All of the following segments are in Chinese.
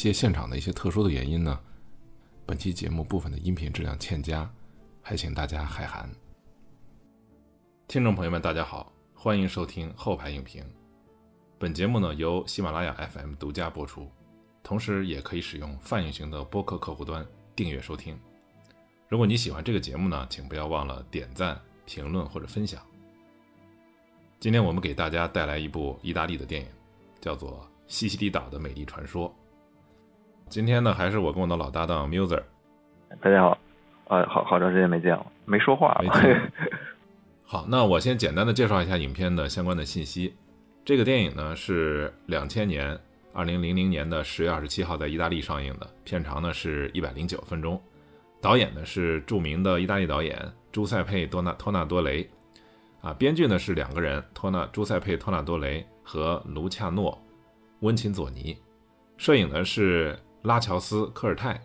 一些现场的一些特殊的原因呢，本期节目部分的音频质量欠佳，还请大家海涵。听众朋友们，大家好，欢迎收听后排影评。本节目呢由喜马拉雅 FM 独家播出，同时也可以使用泛影型的播客客户端订阅收听。如果你喜欢这个节目呢，请不要忘了点赞、评论或者分享。今天我们给大家带来一部意大利的电影，叫做《西西里岛的美丽传说》。今天呢，还是我跟我的老搭档 Muser。大家好，呃，好好长时间没见了，没说话。好，那我先简单的介绍一下影片的相关的信息。这个电影呢是两千年二零零零年的十月二十七号在意大利上映的，片长呢是一百零九分钟。导演呢是著名的意大利导演朱塞佩多纳托纳多雷，啊，编剧呢是两个人，托纳朱塞佩托纳多雷和卢恰诺温琴佐尼，摄影呢是拉乔斯科尔泰，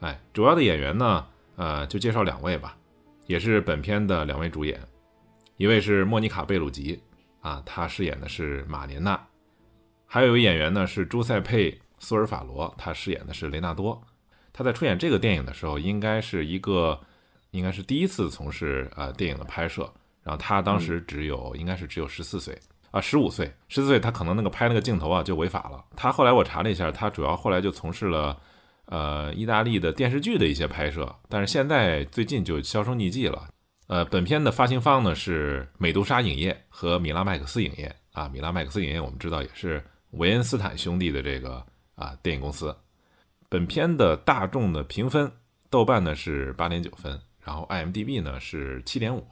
哎，主要的演员呢，呃，就介绍两位吧，也是本片的两位主演，一位是莫妮卡贝鲁吉，啊，她饰演的是马莲娜，还有一位演员呢是朱塞佩苏尔法罗，他饰演的是雷纳多。他在出演这个电影的时候，应该是一个，应该是第一次从事呃电影的拍摄。然后他当时只有，应该是只有十四岁啊，十五岁，十四岁他可能那个拍那个镜头啊就违法了。他后来我查了一下，他主要后来就从事了呃意大利的电视剧的一些拍摄，但是现在最近就销声匿迹了。呃，本片的发行方呢是美杜莎影业和米拉麦克斯影业啊，米拉麦克斯影业我们知道也是维恩斯坦兄弟的这个啊电影公司。本片的大众的评分，豆瓣呢是八点九分，然后 IMDB 呢是七点五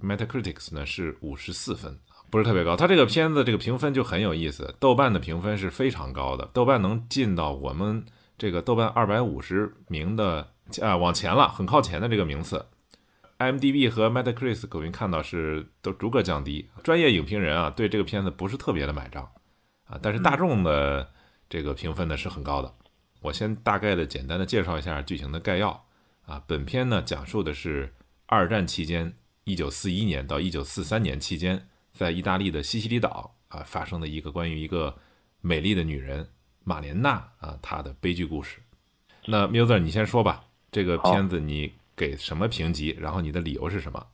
，Metacritic's 呢是五十四分，不是特别高。它这个片子这个评分就很有意思，豆瓣的评分是非常高的，豆瓣能进到我们这个豆瓣二百五十名的啊往前了，很靠前的这个名次。IMDB 和 Metacritic 各位看到是都逐个降低，专业影评人啊对这个片子不是特别的买账啊，但是大众的这个评分呢是很高的。我先大概的简单的介绍一下剧情的概要啊，本片呢讲述的是二战期间，一九四一年到一九四三年期间，在意大利的西西里岛啊发生的一个关于一个美丽的女人马莲娜啊她的悲剧故事。那 Muser 你先说吧，这个片子你给什么评级？然后你的理由是什么？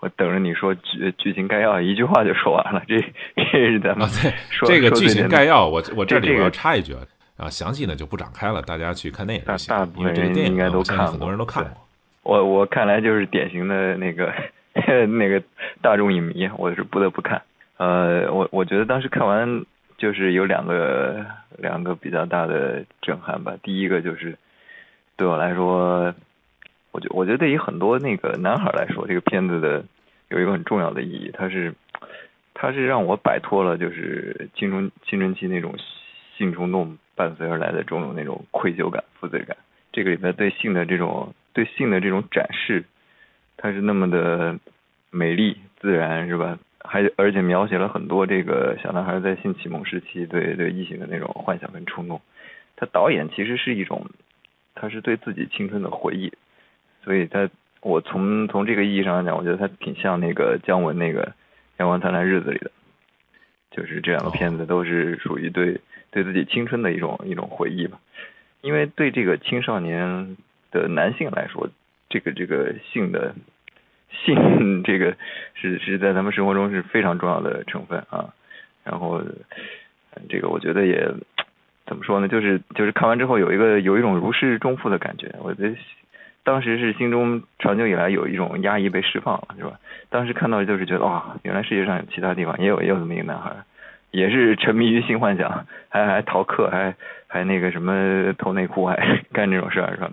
我等着你说剧剧情概要，一句话就说完了。这这是咱们说这个剧情概要，我我这里我要插一句。啊，详细呢就不展开了，大家去看电影就行。大部分人应该都看，很多人都看过。我我看来就是典型的那个 那个大众影迷，我是不得不看。呃，我我觉得当时看完就是有两个两个比较大的震撼吧。第一个就是对我来说，我觉我觉得对于很多那个男孩来说，这个片子的有一个很重要的意义，它是它是让我摆脱了就是青春青春期那种性冲动。伴随而来的种种那种愧疚感、负罪感，这个里面对性的这种对性的这种展示，它是那么的美丽自然，是吧？还而且描写了很多这个小男孩在性启蒙时期对对异性的那种幻想跟冲动。他导演其实是一种，他是对自己青春的回忆，所以他我从从这个意义上来讲，我觉得他挺像那个姜文那个《阳光灿烂日子》里的，就是这两个片子都是属于对。对自己青春的一种一种回忆吧，因为对这个青少年的男性来说，这个这个性的性这个是是在咱们生活中是非常重要的成分啊。然后这个我觉得也怎么说呢，就是就是看完之后有一个有一种如释重负的感觉。我觉得当时是心中长久以来有一种压抑被释放了，是吧？当时看到就是觉得哇，原来世界上有其他地方也有也有这么一个男孩。也是沉迷于性幻想，还还逃课，还还那个什么偷内裤，还 干这种事儿，是吧？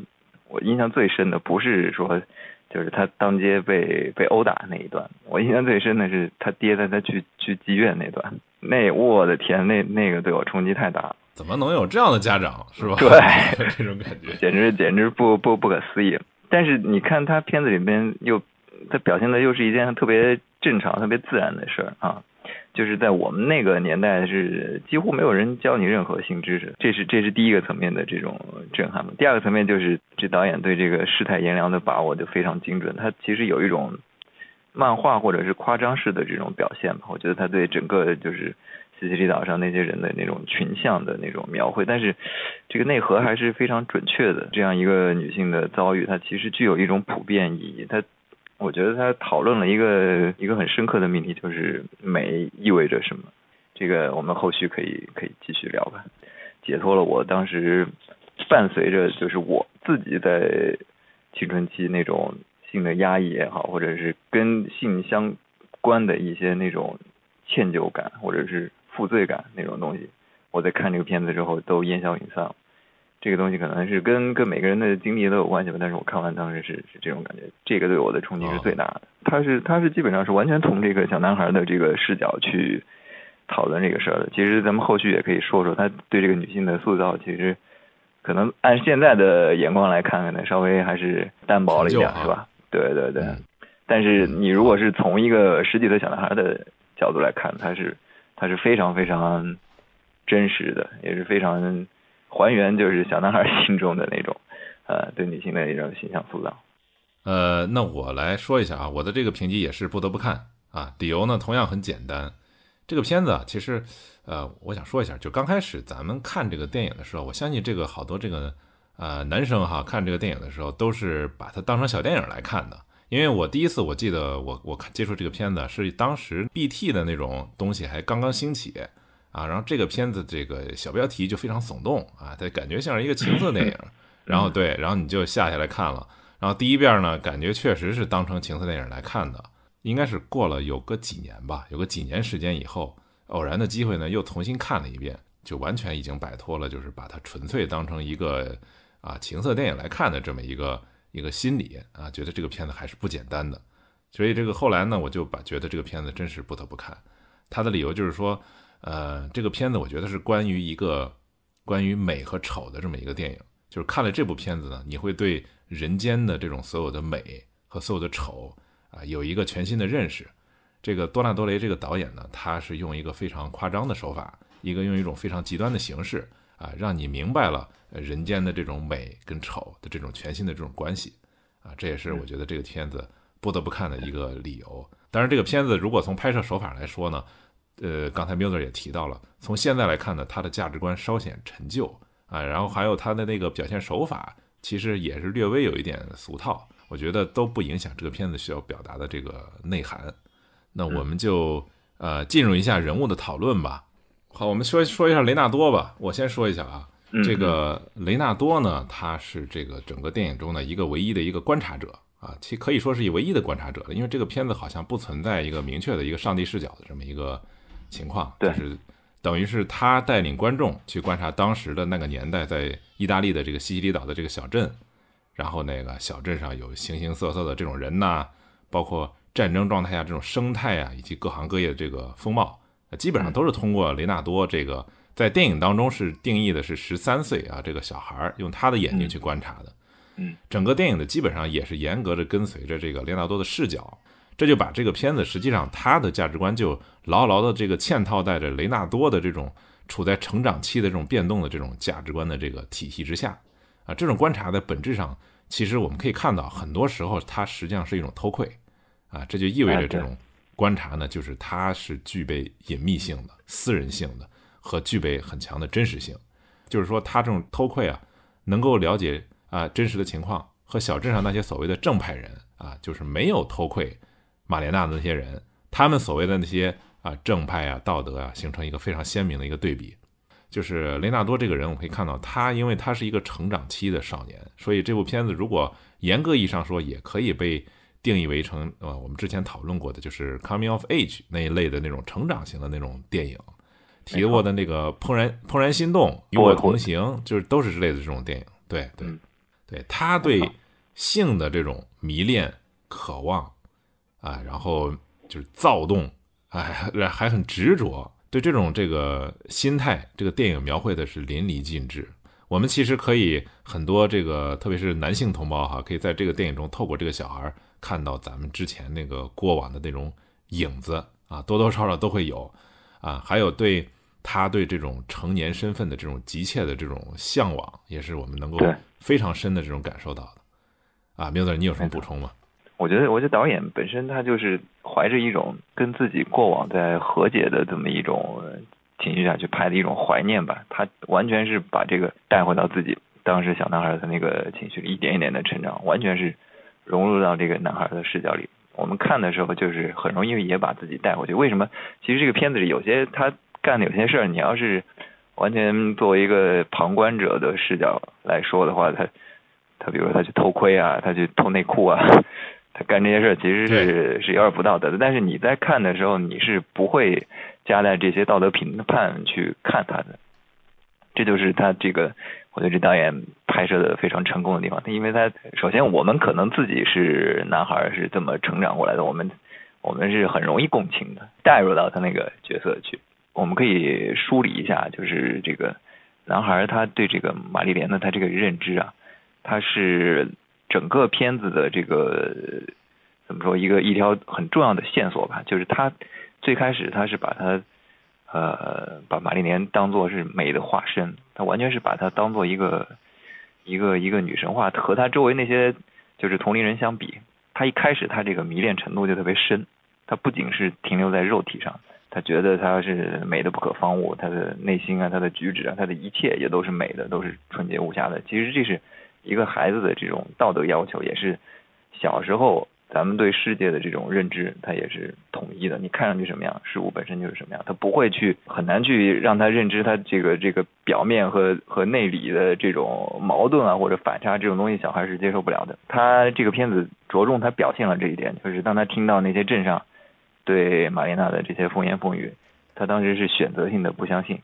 我印象最深的不是说，就是他当街被被殴打那一段，我印象最深的是他爹带他去去妓院那段，那我的天，那那个对我冲击太大了。怎么能有这样的家长，是吧？对，这种感觉简直简直不不不可思议。但是你看他片子里面又，他表现的又是一件特别正常、特别自然的事儿啊。就是在我们那个年代是几乎没有人教你任何性知识，这是这是第一个层面的这种震撼嘛。第二个层面就是这导演对这个世态炎凉的把握就非常精准，他其实有一种漫画或者是夸张式的这种表现吧。我觉得他对整个就是西西里岛上那些人的那种群像的那种描绘，但是这个内核还是非常准确的。这样一个女性的遭遇，它其实具有一种普遍意义。它，我觉得他讨论了一个一个很深刻的命题，就是美意味着什么。这个我们后续可以可以继续聊吧。解脱了我当时伴随着就是我自己在青春期那种性的压抑也好，或者是跟性相关的一些那种歉疚感或者是负罪感那种东西，我在看这个片子之后都烟消云散了。这个东西可能是跟跟每个人的经历都有关系吧，但是我看完当时是是这种感觉，这个对我的冲击是最大的。他是他是基本上是完全从这个小男孩的这个视角去。讨论这个事儿的，其实咱们后续也可以说说他对这个女性的塑造，其实可能按现在的眼光来看，可能稍微还是单薄了一点，是吧？对对对。但是你如果是从一个十几岁小男孩的角度来看，他是他是非常非常真实的，也是非常还原就是小男孩心中的那种 呃对女性的一种形象塑造。呃，那我来说一下啊，我的这个评级也是不得不看啊，理由呢同样很简单。这个片子啊，其实，呃，我想说一下，就刚开始咱们看这个电影的时候，我相信这个好多这个呃男生哈看这个电影的时候，都是把它当成小电影来看的。因为我第一次我记得我我看接触这个片子是当时 BT 的那种东西还刚刚兴起啊，然后这个片子这个小标题就非常耸动啊，它感觉像是一个情色电影，然后对，然后你就下下来看了，然后第一遍呢，感觉确实是当成情色电影来看的。应该是过了有个几年吧，有个几年时间以后，偶然的机会呢，又重新看了一遍，就完全已经摆脱了，就是把它纯粹当成一个啊情色电影来看的这么一个一个心理啊，觉得这个片子还是不简单的。所以这个后来呢，我就把觉得这个片子真是不得不看。他的理由就是说，呃，这个片子我觉得是关于一个关于美和丑的这么一个电影，就是看了这部片子呢，你会对人间的这种所有的美和所有的丑。啊，有一个全新的认识。这个多纳多雷这个导演呢，他是用一个非常夸张的手法，一个用一种非常极端的形式啊，让你明白了人间的这种美跟丑的这种全新的这种关系啊，这也是我觉得这个片子不得不看的一个理由。当然，这个片子如果从拍摄手法来说呢，呃，刚才 Miller 也提到了，从现在来看呢，他的价值观稍显陈旧啊，然后还有他的那个表现手法，其实也是略微有一点俗套。我觉得都不影响这个片子需要表达的这个内涵。那我们就呃进入一下人物的讨论吧。好，我们说说一下雷纳多吧。我先说一下啊，这个雷纳多呢，他是这个整个电影中的一个唯一的一个观察者啊，其可以说是一唯一的观察者了。因为这个片子好像不存在一个明确的一个上帝视角的这么一个情况，就是等于是他带领观众去观察当时的那个年代在意大利的这个西西里岛的这个小镇。然后那个小镇上有形形色色的这种人呐，包括战争状态下这种生态啊，以及各行各业的这个风貌，基本上都是通过雷纳多这个在电影当中是定义的是十三岁啊这个小孩儿用他的眼睛去观察的。嗯，整个电影的基本上也是严格的跟随着这个雷纳多的视角，这就把这个片子实际上它的价值观就牢牢的这个嵌套在着雷纳多的这种处在成长期的这种变动的这种价值观的这个体系之下。啊，这种观察在本质上，其实我们可以看到，很多时候它实际上是一种偷窥，啊，这就意味着这种观察呢，就是它是具备隐秘性的、私人性的和具备很强的真实性。就是说，他这种偷窥啊，能够了解啊真实的情况，和小镇上那些所谓的正派人啊，就是没有偷窥马莲娜的那些人，他们所谓的那些啊正派啊、道德啊，形成一个非常鲜明的一个对比。就是雷纳多这个人，我可以看到他，因为他是一个成长期的少年，所以这部片子如果严格意义上说，也可以被定义为成呃我们之前讨论过的，就是 coming of age 那一类的那种成长型的那种电影。提过的那个怦然怦然心动、与我同行，就是都是之类的这种电影。对对对，他对性的这种迷恋、渴望啊，然后就是躁动，哎，还很执着。对这种这个心态，这个电影描绘的是淋漓尽致。我们其实可以很多这个，特别是男性同胞哈，可以在这个电影中透过这个小孩看到咱们之前那个过往的那种影子啊，多多少少都会有啊。还有对他对这种成年身份的这种急切的这种向往，也是我们能够非常深的这种感受到的。啊，明子，你有什么补充吗？我觉得，我觉得导演本身他就是怀着一种跟自己过往在和解的这么一种情绪下去拍的一种怀念吧。他完全是把这个带回到自己当时小男孩的那个情绪里，一点一点的成长，完全是融入到这个男孩的视角里。我们看的时候就是很容易也把自己带回去。为什么？其实这个片子里有些他干的有些事儿，你要是完全作为一个旁观者的视角来说的话，他他比如说他去偷窥啊，他去偷内裤啊，他干这些事儿其实是是有点不道德的。但是你在看的时候，你是不会加在这些道德评判去看他的。这就是他这个，我觉得这导演拍摄的非常成功的地方。因为他首先我们可能自己是男孩，是这么成长过来的，我们我们是很容易共情的，带入到他那个角色去。我们可以梳理一下，就是这个男孩他对这个玛丽莲的他这个认知啊，他是整个片子的这个怎么说一个一条很重要的线索吧。就是他最开始他是把他。呃，把玛丽莲当做是美的化身，他完全是把她当做一个一个一个女神化，和他周围那些就是同龄人相比，他一开始他这个迷恋程度就特别深，他不仅是停留在肉体上，他觉得她是美的不可方物，他的内心啊，他的举止啊，他的一切也都是美的，都是纯洁无瑕的。其实这是一个孩子的这种道德要求，也是小时候。咱们对世界的这种认知，它也是统一的。你看上去什么样，事物本身就是什么样，他不会去很难去让他认知它这个这个表面和和内里的这种矛盾啊或者反差这种东西，小孩是接受不了的。他这个片子着重他表现了这一点，就是当他听到那些镇上对玛丽娜的这些风言风语，他当时是选择性的不相信，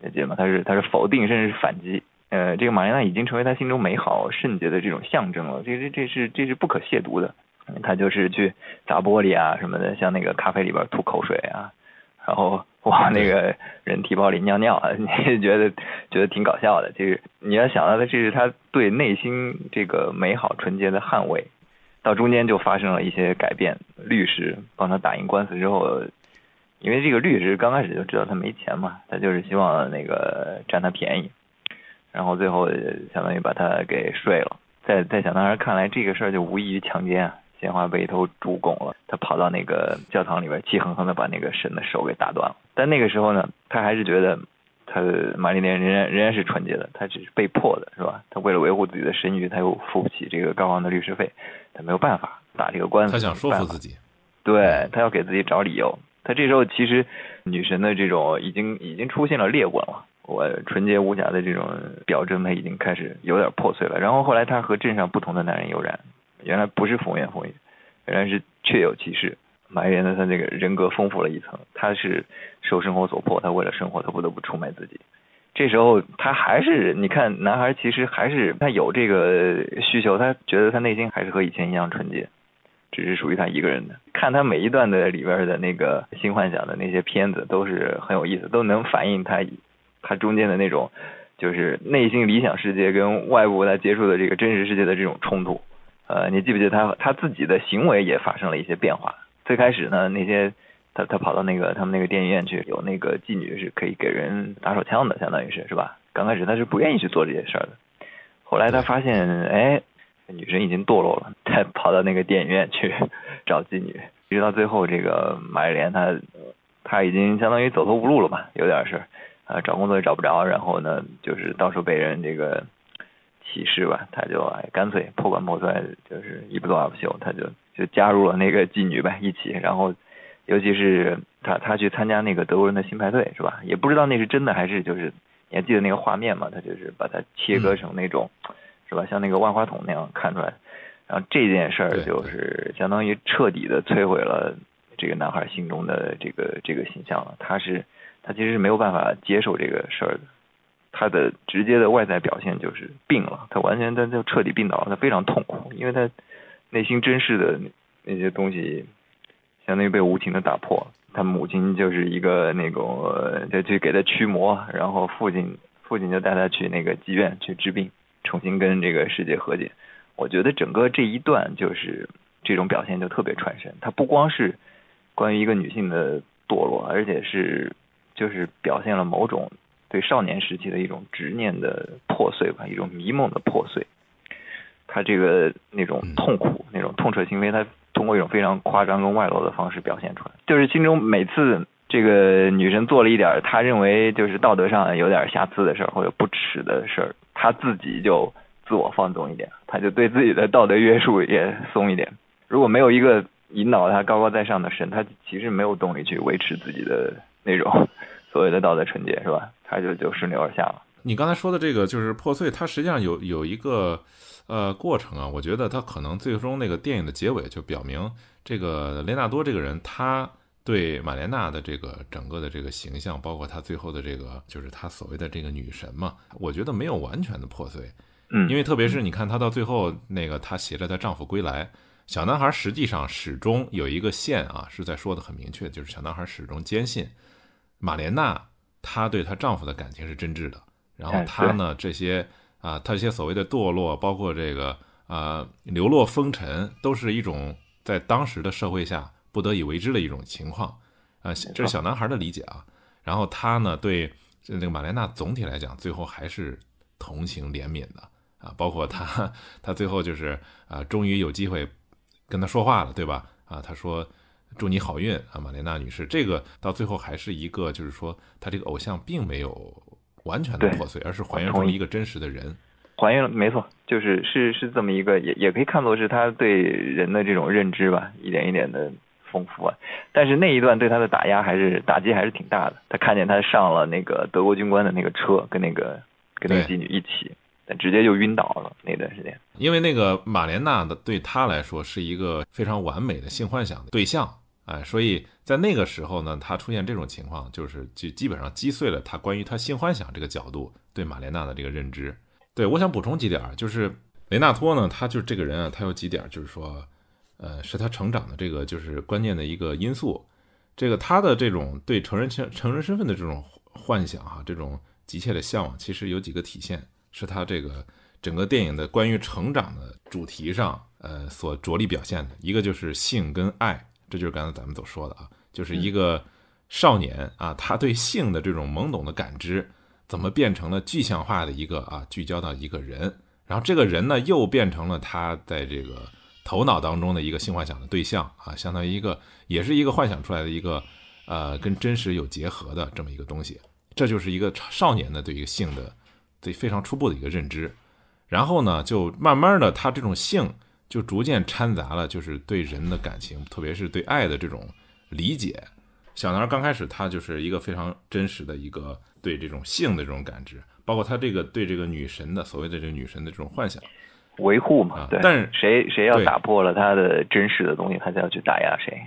理解吗？他是他是否定甚至是反击。呃，这个玛丽娜已经成为他心中美好圣洁的这种象征了，这这这是这是不可亵渎的。他就是去砸玻璃啊什么的，像那个咖啡里边吐口水啊，然后 往那个人提包里尿尿啊，你觉得觉得挺搞笑的。就是你要想到的，这是他对内心这个美好纯洁的捍卫。到中间就发生了一些改变，律师帮他打赢官司之后，因为这个律师刚开始就知道他没钱嘛，他就是希望那个占他便宜，然后最后相当于把他给睡了。在在小男孩看来，这个事儿就无异于强奸啊。鲜花被一头猪拱了，他跑到那个教堂里边，气哼哼的把那个神的手给打断了。但那个时候呢，他还是觉得他的玛丽莲仍然仍然是纯洁的，他只是被迫的，是吧？他为了维护自己的声誉，他又付不起这个高昂的律师费，他没有办法打这个官司。他想说服自己，对他要给自己找理由。他这时候其实女神的这种已经已经出现了裂纹了，我纯洁无瑕的这种表征，他已经开始有点破碎了。然后后来他和镇上不同的男人有染。原来不是风言风语，原来是确有其事。埋怨的他那个人格丰富了一层，他是受生活所迫，他为了生活，他不得不出卖自己。这时候他还是，你看男孩其实还是他有这个需求，他觉得他内心还是和以前一样纯洁，只是属于他一个人的。看他每一段的里边的那个新幻想的那些片子，都是很有意思，都能反映他他中间的那种就是内心理想世界跟外部他接触的这个真实世界的这种冲突。呃，你记不记得他他自己的行为也发生了一些变化？最开始呢，那些他他跑到那个他们那个电影院去，有那个妓女是可以给人打手枪的，相当于是是吧？刚开始他是不愿意去做这些事儿的，后来他发现，哎，女神已经堕落了，他跑到那个电影院去找妓女，一直到最后，这个马丽莲她她已经相当于走投无路了吧，有点是啊，找工作也找不着，然后呢，就是到处被人这个。歧视吧，他就哎干脆破罐破摔，就是一不做二不休，他就就加入了那个妓女呗一起，然后尤其是他他去参加那个德国人的新派对是吧？也不知道那是真的还是就是你还记得那个画面吗？他就是把它切割成那种是吧？像那个万花筒那样看出来，然后这件事儿就是相当于彻底的摧毁了这个男孩心中的这个这个形象了。他是他其实是没有办法接受这个事儿的。他的直接的外在表现就是病了，他完全他就彻底病倒了，他非常痛苦，因为他内心真实的那些东西相当于被无情的打破。他母亲就是一个那种就去给他驱魔，然后父亲父亲就带他去那个妓院去治病，重新跟这个世界和解。我觉得整个这一段就是这种表现就特别传神，他不光是关于一个女性的堕落，而且是就是表现了某种。对少年时期的一种执念的破碎吧，一种迷梦的破碎。他这个那种痛苦，那种痛彻心扉，他通过一种非常夸张跟外露的方式表现出来。就是心中每次这个女生做了一点他认为就是道德上有点瑕疵的事儿或者不耻的事儿，他自己就自我放纵一点，他就对自己的道德约束也松一点。如果没有一个引导他高高在上的神，他其实没有动力去维持自己的那种所谓的道德纯洁，是吧？他就就顺流而下了。你刚才说的这个就是破碎，它实际上有有一个呃过程啊。我觉得他可能最终那个电影的结尾就表明，这个雷纳多这个人，他对玛莲娜的这个整个的这个形象，包括他最后的这个就是他所谓的这个女神嘛，我觉得没有完全的破碎。嗯，因为特别是你看他到最后那个她携着她丈夫归来，小男孩实际上始终有一个线啊，是在说的很明确，就是小男孩始终坚信玛莲娜她对她丈夫的感情是真挚的。然后她呢，这些啊，她这些所谓的堕落，包括这个啊流落风尘，都是一种在当时的社会下不得已为之的一种情况啊。这是小男孩的理解啊。然后他呢，对这个玛莲娜总体来讲，最后还是同情怜悯的啊。包括他，他最后就是啊，终于有机会跟他说话了，对吧？啊，他说祝你好运啊，玛莲娜女士。这个到最后还是一个，就是说她这个偶像并没有。完全的破碎，而是还原出一个真实的人，还原了，没错，就是是是这么一个，也也可以看作是他对人的这种认知吧，一点一点的丰富啊。但是那一段对他的打压还是打击还是挺大的。他看见他上了那个德国军官的那个车，跟那个跟那个妓女一起，直接就晕倒了那段时间。因为那个马莲娜的对他来说是一个非常完美的性幻想的对象。哎，所以在那个时候呢，他出现这种情况，就是就基本上击碎了他关于他性幻想这个角度对玛莲娜的这个认知。对我想补充几点，就是雷纳托呢，他就是这个人啊，他有几点就是说，呃，是他成长的这个就是关键的一个因素。这个他的这种对成人成成人身份的这种幻想哈，这种急切的向往，其实有几个体现，是他这个整个电影的关于成长的主题上，呃，所着力表现的一个就是性跟爱。这就是刚才咱们所说的啊，就是一个少年啊，他对性的这种懵懂的感知，怎么变成了具象化的一个啊，聚焦到一个人，然后这个人呢，又变成了他在这个头脑当中的一个性幻想的对象啊，相当于一个，也是一个幻想出来的一个，呃，跟真实有结合的这么一个东西。这就是一个少年的对一个性的，对非常初步的一个认知，然后呢，就慢慢的他这种性。就逐渐掺杂了，就是对人的感情，特别是对爱的这种理解。小男孩刚开始，他就是一个非常真实的一个对这种性的这种感知，包括他这个对这个女神的所谓的这个女神的这种幻想，维护嘛。对。但是谁谁要打破了他的真实的东西，他就要去打压谁。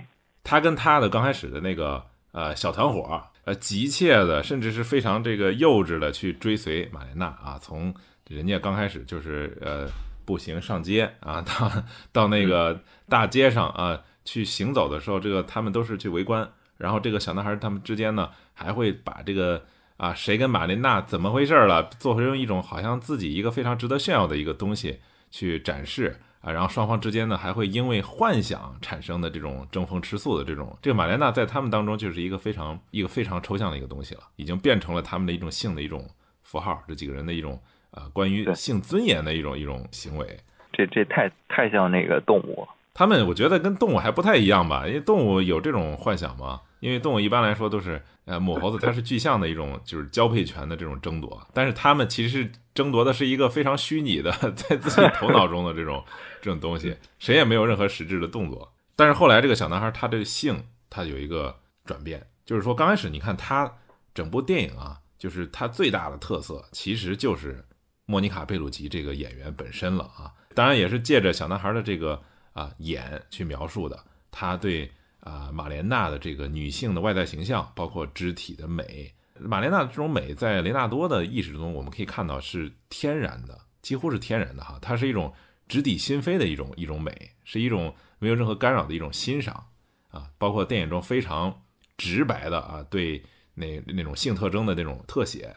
他跟他的刚开始的那个呃小团伙，呃急切的，甚至是非常这个幼稚的去追随玛莲娜啊，从人家刚开始就是呃。步行上街啊，到到那个大街上啊去行走的时候，这个他们都是去围观。然后这个小男孩他们之间呢，还会把这个啊谁跟玛琳娜怎么回事了，做成一种好像自己一个非常值得炫耀的一个东西去展示啊。然后双方之间呢，还会因为幻想产生的这种争风吃醋的这种，这个玛莲娜在他们当中就是一个非常一个非常抽象的一个东西了，已经变成了他们的一种性的一种符号，这几个人的一种。啊，关于性尊严的一种一种行为，这这太太像那个动物。他们我觉得跟动物还不太一样吧，因为动物有这种幻想吗？因为动物一般来说都是，呃，母猴子它是具象的一种，就是交配权的这种争夺。但是他们其实争夺的是一个非常虚拟的，在自己头脑中的这种 这种东西，谁也没有任何实质的动作。但是后来这个小男孩他这个性他有一个转变，就是说刚开始你看他整部电影啊，就是他最大的特色其实就是。莫妮卡·贝鲁吉这个演员本身了啊，当然也是借着小男孩的这个啊眼去描述的，他对啊玛莲娜的这个女性的外在形象，包括肢体的美。玛莲娜这种美，在雷纳多的意识中，我们可以看到是天然的，几乎是天然的哈，它是一种直抵心扉的一种一种美，是一种没有任何干扰的一种欣赏啊，包括电影中非常直白的啊对那那种性特征的那种特写。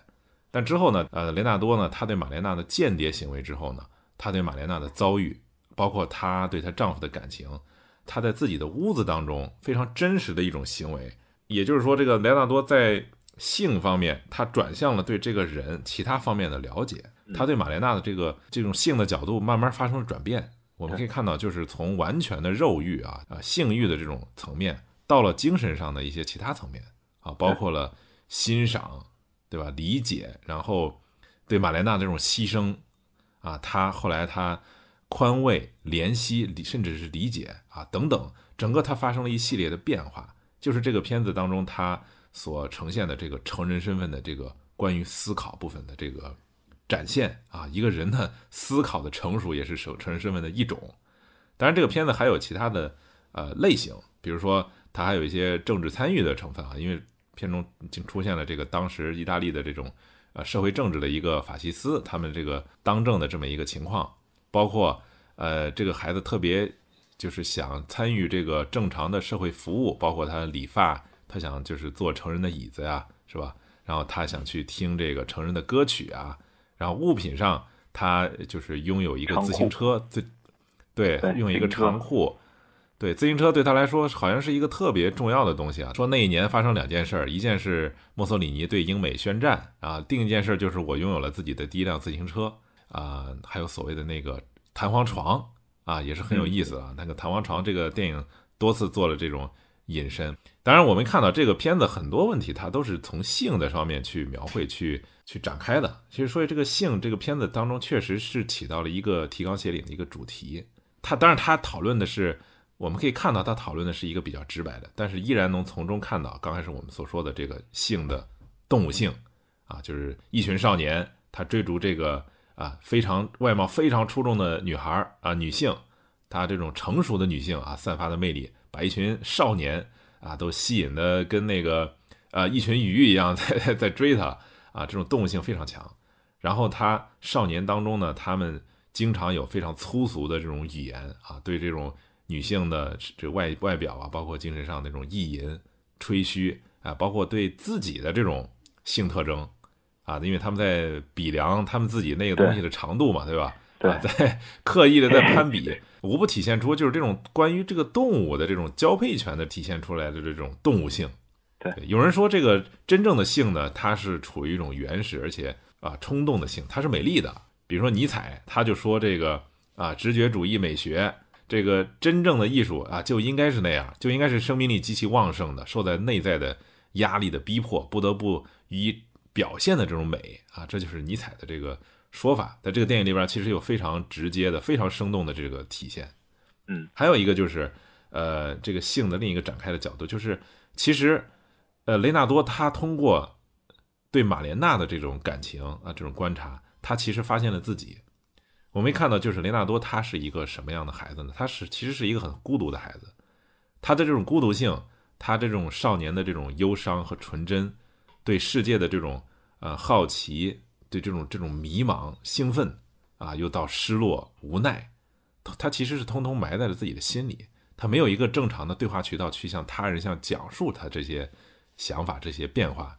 但之后呢？呃，雷纳多呢？他对马莲娜的间谍行为之后呢？他对马莲娜的遭遇，包括她对她丈夫的感情，她在自己的屋子当中非常真实的一种行为。也就是说，这个雷纳多在性方面，他转向了对这个人其他方面的了解。他对马莲娜的这个这种性的角度慢慢发生了转变。我们可以看到，就是从完全的肉欲啊啊性欲的这种层面，到了精神上的一些其他层面。啊，包括了欣赏，对吧？理解，然后对马莲娜这种牺牲啊，他后来他宽慰、怜惜，甚至是理解啊等等，整个他发生了一系列的变化。就是这个片子当中他所呈现的这个成人身份的这个关于思考部分的这个展现啊，一个人的思考的成熟也是成成人身份的一种。当然，这个片子还有其他的呃类型，比如说它还有一些政治参与的成分啊，因为片中已经出现了这个当时意大利的这种呃社会政治的一个法西斯，他们这个当政的这么一个情况，包括呃这个孩子特别就是想参与这个正常的社会服务，包括他理发，他想就是坐成人的椅子呀，是吧？然后他想去听这个成人的歌曲啊，然后物品上他就是拥有一个自行车，最。对，用一个长裤，对，自行车对他来说好像是一个特别重要的东西啊。说那一年发生两件事，一件是墨索里尼对英美宣战啊，另一件事就是我拥有了自己的第一辆自行车啊，还有所谓的那个弹簧床啊，也是很有意思啊。那个弹簧床这个电影多次做了这种引申。当然，我们看到这个片子很多问题，它都是从性的上面去描绘、去去展开的。其实，所以这个性这个片子当中确实是起到了一个提纲挈领的一个主题。他当然，他讨论的是，我们可以看到他讨论的是一个比较直白的，但是依然能从中看到刚开始我们所说的这个性的动物性，啊，就是一群少年他追逐这个啊非常外貌非常出众的女孩啊女性，她这种成熟的女性啊散发的魅力，把一群少年啊都吸引的跟那个呃一群鱼一样 在在追她啊，这种动物性非常强。然后他少年当中呢，他们。经常有非常粗俗的这种语言啊，对这种女性的这外外表啊，包括精神上那种意淫、吹嘘啊，包括对自己的这种性特征啊，因为他们在比量他们自己那个东西的长度嘛，对吧？对，在刻意的在攀比，无不体现出就是这种关于这个动物的这种交配权的体现出来的这种动物性。对，有人说这个真正的性呢，它是处于一种原始而且啊冲动的性，它是美丽的。比如说尼采，他就说这个啊，直觉主义美学，这个真正的艺术啊，就应该是那样，就应该是生命力极其旺盛的，受在内在的压力的逼迫，不得不予以表现的这种美啊，这就是尼采的这个说法。在这个电影里边，其实有非常直接的、非常生动的这个体现。嗯，还有一个就是，呃，这个性的另一个展开的角度，就是其实，呃，雷纳多他通过对马莲娜的这种感情啊，这种观察。他其实发现了自己，我们看到，就是雷纳多他是一个什么样的孩子呢？他是其实是一个很孤独的孩子，他的这种孤独性，他这种少年的这种忧伤和纯真，对世界的这种呃好奇，对这种这种迷茫、兴奋啊，又到失落、无奈，他其实是通通埋在了自己的心里，他没有一个正常的对话渠道去向他人向讲述他这些想法、这些变化，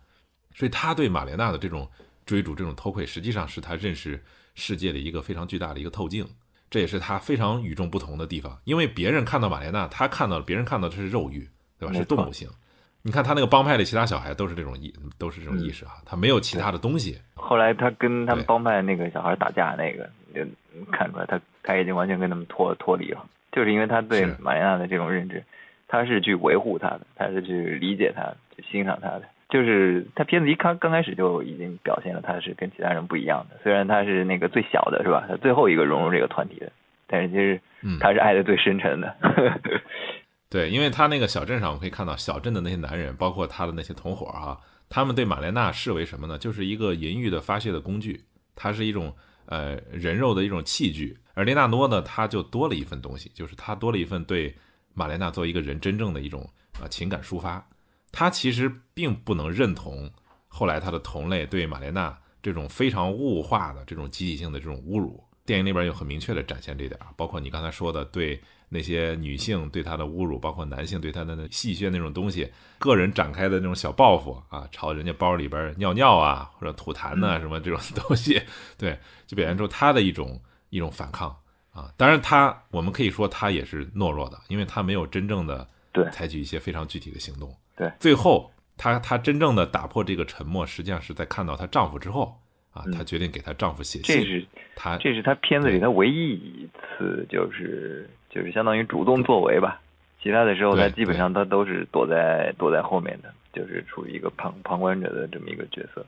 所以他对马莲娜的这种。追逐这种偷窥，实际上是他认识世界的一个非常巨大的一个透镜，这也是他非常与众不同的地方。因为别人看到马莲娜，他看到别人看到的是肉欲，对吧？是动物性。你看他那个帮派里其他小孩都是这种意，都是这种意识啊，他没有其他的东西。后来他跟他们帮派那个小孩打架，那个就看出来他他已经完全跟他们脱脱离了，就是因为他对马莲娜的这种认知，他是去维护他的，他是去理解他，去欣赏他的。就是他片子一开刚开始就已经表现了他是跟其他人不一样的，虽然他是那个最小的，是吧？他最后一个融入这个团体的，但是其实他是爱的最深沉的。对，因为他那个小镇上，我们可以看到小镇的那些男人，包括他的那些同伙哈，他们对马莲娜视为什么呢？就是一个淫欲的发泄的工具，它是一种呃人肉的一种器具。而雷纳多呢，他就多了一份东西，就是他多了一份对马莲娜作为一个人真正的一种啊情感抒发。他其实并不能认同后来他的同类对玛莲娜这种非常物化的这种集体性的这种侮辱。电影里边有很明确的展现这点啊，包括你刚才说的对那些女性对他的侮辱，包括男性对他的那戏谑那种东西，个人展开的那种小报复啊，朝人家包里边尿尿啊，或者吐痰呐什么这种东西，对，就表现出他的一种一种反抗啊。当然，他我们可以说他也是懦弱的，因为他没有真正的对采取一些非常具体的行动。对，最后她她真正的打破这个沉默，实际上是在看到她丈夫之后啊，她决定给她丈夫写信。这是她，这是她片子里她唯一一次，就是就是相当于主动作为吧。其他的时候，她基本上她都是躲在躲在后面的。就是处于一个旁旁观者的这么一个角色。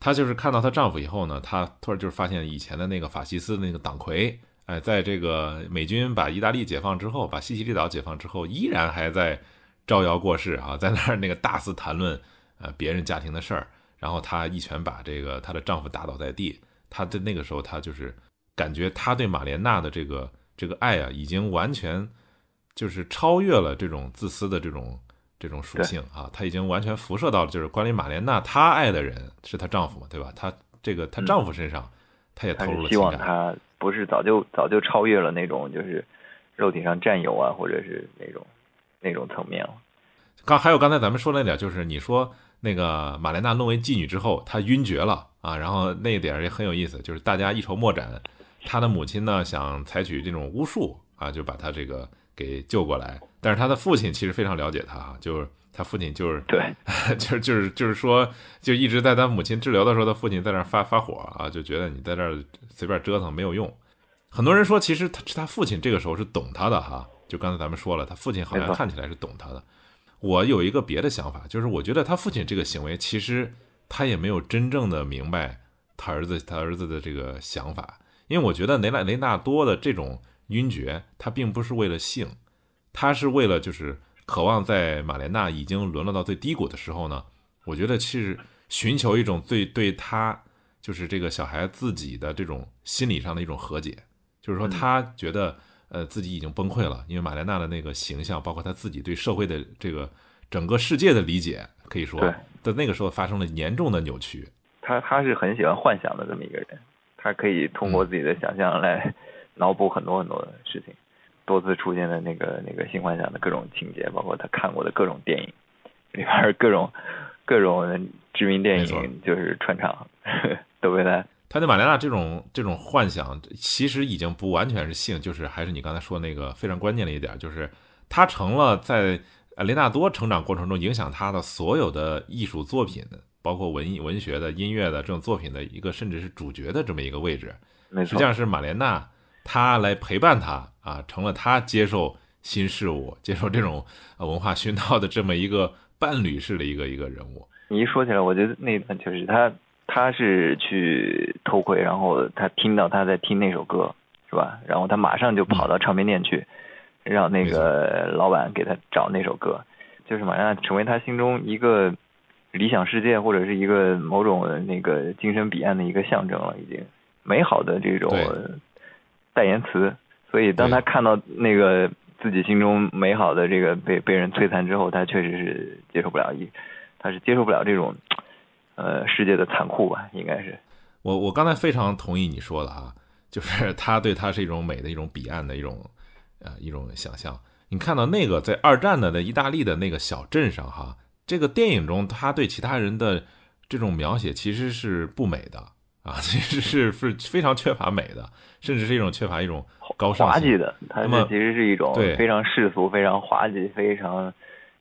她就是看到她丈夫以后呢，她突然就是发现以前的那个法西斯那个党魁，哎，在这个美军把意大利解放之后，把西西里岛解放之后，依然还在招摇过市啊，在那儿那个大肆谈论呃别人家庭的事儿，然后她一拳把这个她的丈夫打倒在地。她在那个时候，她就是感觉她对玛莲娜的这个这个爱啊，已经完全就是超越了这种自私的这种。这种属性啊，她已经完全辐射到了，就是关于玛莲娜，她爱的人是她丈夫嘛，对吧？她这个她丈夫身上，她也投入了希望她不是早就早就超越了那种就是肉体上占有啊，或者是那种那种层面了。刚还有刚才咱们说那点，就是你说那个马莲娜弄为妓女之后，她晕厥了啊，然后那点也很有意思，就是大家一筹莫展。她的母亲呢，想采取这种巫术啊，就把她这个。给救过来，但是她的父亲其实非常了解他哈，就是他父亲就是对，就是就是就是说，就一直在他母亲治疗的时候，他父亲在那发发火啊，就觉得你在这儿随便折腾没有用。很多人说，其实他他父亲这个时候是懂他的哈，就刚才咱们说了，他父亲好像看起来是懂他的。我有一个别的想法，就是我觉得他父亲这个行为，其实他也没有真正的明白他儿子他儿子的这个想法，因为我觉得雷纳雷纳多的这种。晕厥，他并不是为了性，他是为了就是渴望在马莲娜已经沦落到最低谷的时候呢，我觉得其实寻求一种最对他就是这个小孩自己的这种心理上的一种和解，就是说他觉得呃自己已经崩溃了，因为马莲娜的那个形象，包括他自己对社会的这个整个世界的理解，可以说在那个时候发生了严重的扭曲。他他是很喜欢幻想的这么一个人，他可以通过自己的想象来。脑补很多很多的事情，多次出现的那个那个性幻想的各种情节，包括他看过的各种电影里边各种各种知名电影，就是串场 都被他。他对马莲娜这种这种幻想，其实已经不完全是性，就是还是你刚才说那个非常关键的一点，就是他成了在雷纳多成长过程中影响他的所有的艺术作品，包括文艺文学的、音乐的这种作品的一个，甚至是主角的这么一个位置。实际上是马莲娜。他来陪伴他啊，成了他接受新事物、接受这种文化熏陶的这么一个伴侣式的一个一个人物。你一说起来，我觉得那段就是他，他是去偷窥，然后他听到他在听那首歌，是吧？然后他马上就跑到唱片店去，让那个老板给他找那首歌，就是马上成为他心中一个理想世界或者是一个某种那个精神彼岸的一个象征了，已经美好的这种。代言词，所以当他看到那个自己心中美好的这个被被人摧残之后，他确实是接受不了一，他是接受不了这种，呃，世界的残酷吧，应该是。我我刚才非常同意你说的啊，就是他对他是一种美的一种彼岸的一种，呃，一种想象。你看到那个在二战的那意大利的那个小镇上哈，这个电影中他对其他人的这种描写其实是不美的。啊，其实是是非常缺乏美的，甚至是一种缺乏一种高尚滑稽的。它们其实是一种非常世俗、非常滑稽、非常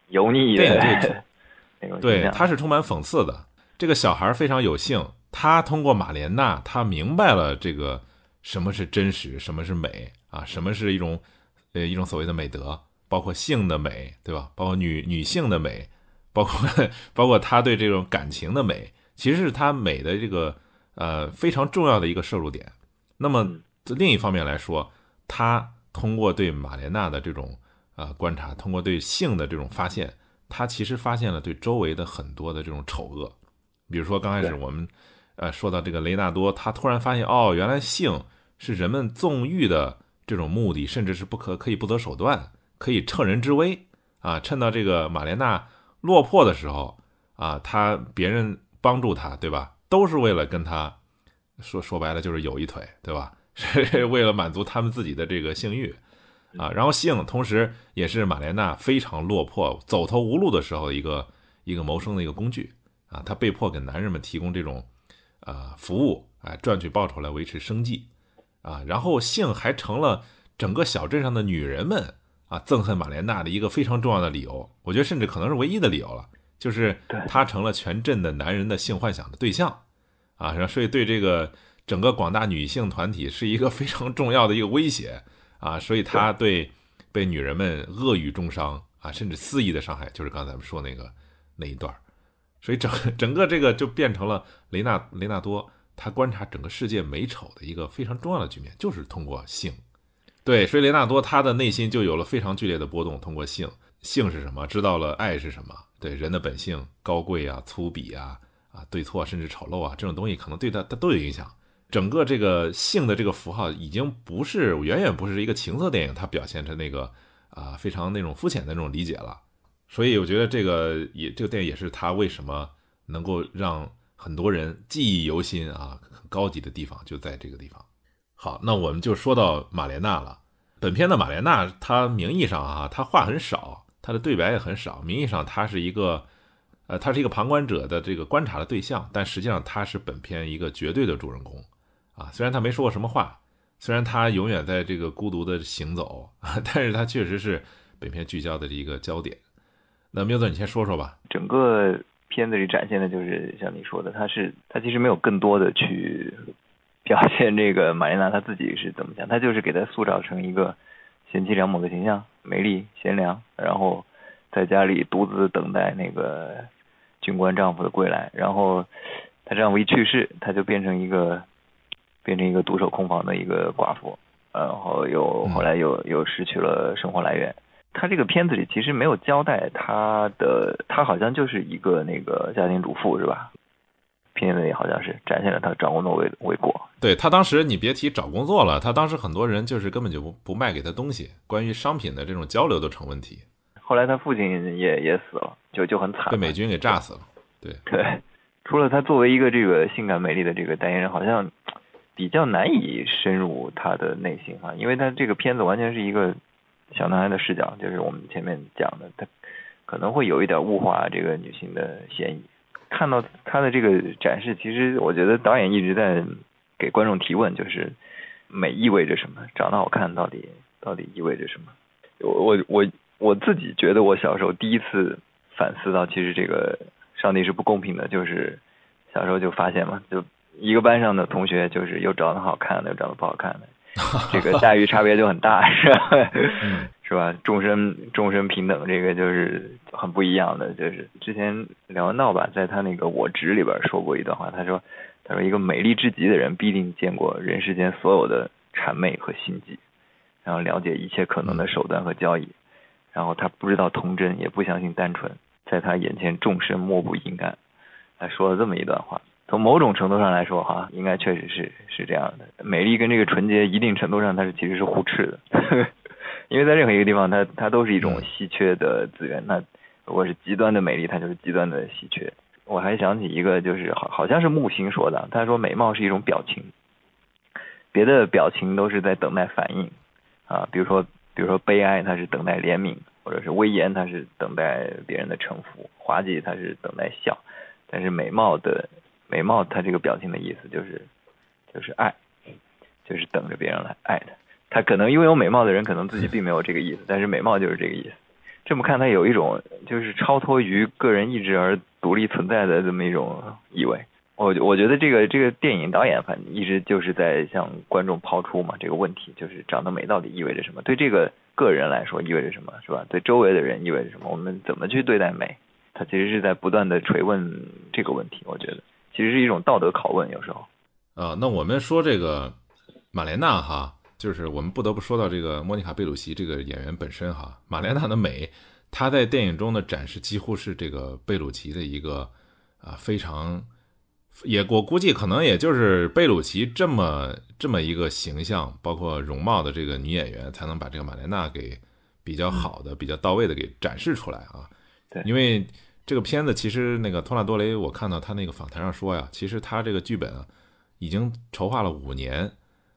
油腻的那种。对，它是充满讽刺的。这个小孩非常有幸，他通过玛莲娜，他明白了这个什么是真实，什么是美啊，什么是一种呃一种所谓的美德，包括性的美，对吧？包括女女性的美，包括包括他对这种感情的美，其实是他美的这个。呃，非常重要的一个摄入点。那么，另一方面来说，他通过对玛莲娜的这种呃观察，通过对性的这种发现，他其实发现了对周围的很多的这种丑恶。比如说，刚开始我们呃说到这个雷纳多，他突然发现，哦，原来性是人们纵欲的这种目的，甚至是不可可以不择手段，可以趁人之危啊！趁到这个玛莲娜落魄的时候啊，他别人帮助他，对吧？都是为了跟他说说白了就是有一腿，对吧？是为了满足他们自己的这个性欲啊。然后性同时也是玛莲娜非常落魄、走投无路的时候一个一个谋生的一个工具啊。她被迫给男人们提供这种啊服务，哎赚取报酬来维持生计啊。然后性还成了整个小镇上的女人们啊憎恨玛莲娜的一个非常重要的理由。我觉得甚至可能是唯一的理由了。就是他成了全镇的男人的性幻想的对象，啊，所以对这个整个广大女性团体是一个非常重要的一个威胁，啊，所以他对被女人们恶语重伤啊，甚至肆意的伤害，就是刚才咱们说那个那一段儿，所以整 整个这个就变成了雷纳雷纳多他观察整个世界美丑的一个非常重要的局面，就是通过性。对，所以雷纳多他的内心就有了非常剧烈的波动。通过性，性是什么？知道了爱是什么？对人的本性，高贵啊，粗鄙啊，啊，对错甚至丑陋啊，这种东西可能对他他都有影响。整个这个性的这个符号已经不是远远不是一个情色电影，它表现成那个啊非常那种肤浅的那种理解了。所以我觉得这个也这个电影也是他为什么能够让很多人记忆犹新啊，很高级的地方就在这个地方。好，那我们就说到马莲娜了。本片的马莲娜，她名义上啊，她话很少，她的对白也很少。名义上她是一个，呃，她是一个旁观者的这个观察的对象，但实际上她是本片一个绝对的主人公啊。虽然她没说过什么话，虽然她永远在这个孤独的行走啊，但是她确实是本片聚焦的一个焦点。那缪子，你先说说吧。整个片子里展现的就是像你说的，他是他其实没有更多的去。表现这个玛丽娜她自己是怎么想？她就是给她塑造成一个贤妻良母的形象，美丽贤良，然后在家里独自等待那个军官丈夫的归来。然后她丈夫一去世，她就变成一个变成一个独守空房的一个寡妇，然后又后来又又失去了生活来源。她这个片子里其实没有交代他的，他好像就是一个那个家庭主妇，是吧？片子里好像是展现了他找工作为为果。对他当时，你别提找工作了，他当时很多人就是根本就不不卖给他东西，关于商品的这种交流都成问题。后来他父亲也也死了，就就很惨，被美军给炸死了。对对，除了他作为一个这个性感美丽的这个代言人，好像比较难以深入他的内心哈，因为他这个片子完全是一个小男孩的视角，就是我们前面讲的，他可能会有一点物化这个女性的嫌疑。看到他的这个展示，其实我觉得导演一直在给观众提问，就是美意味着什么？长得好看到底到底意味着什么？我我我我自己觉得，我小时候第一次反思到，其实这个上帝是不公平的，就是小时候就发现嘛，就一个班上的同学，就是又长得好看的，又长得不好看的，这个待遇差别就很大，是吧？是吧？众生众生平等，这个就是很不一样的。就是之前梁文道吧，在他那个《我执》里边说过一段话，他说：“他说一个美丽至极的人，必定见过人世间所有的谄媚和心机，然后了解一切可能的手段和交易，然后他不知道童真，也不相信单纯，在他眼前众生莫不阴暗。”他说了这么一段话。从某种程度上来说，哈，应该确实是是这样的。美丽跟这个纯洁，一定程度上它是其实是互斥的。因为在任何一个地方，它它都是一种稀缺的资源。那如果是极端的美丽，它就是极端的稀缺。我还想起一个，就是好好像是木星说的，他说美貌是一种表情，别的表情都是在等待反应啊，比如说比如说悲哀，它是等待怜悯，或者是威严，它是等待别人的臣服，滑稽，它是等待笑。但是美貌的美貌，它这个表情的意思就是就是爱，就是等着别人来爱他。他可能拥有美貌的人，可能自己并没有这个意思，但是美貌就是这个意思。这么看，他有一种就是超脱于个人意志而独立存在的这么一种意味。我我觉得这个这个电影导演反正一直就是在向观众抛出嘛这个问题，就是长得美到底意味着什么？对这个个人来说意味着什么？是吧？对周围的人意味着什么？我们怎么去对待美？他其实是在不断的锤问这个问题。我觉得其实是一种道德拷问，有时候。啊，那我们说这个马莲娜哈。就是我们不得不说到这个莫妮卡贝鲁奇这个演员本身哈，马莲娜的美，她在电影中的展示几乎是这个贝鲁奇的一个啊非常，也我估计可能也就是贝鲁奇这么这么一个形象，包括容貌的这个女演员，才能把这个马莲娜给比较好的、比较到位的给展示出来啊。对，因为这个片子其实那个托纳多雷，我看到他那个访谈上说呀，其实他这个剧本啊已经筹划了五年。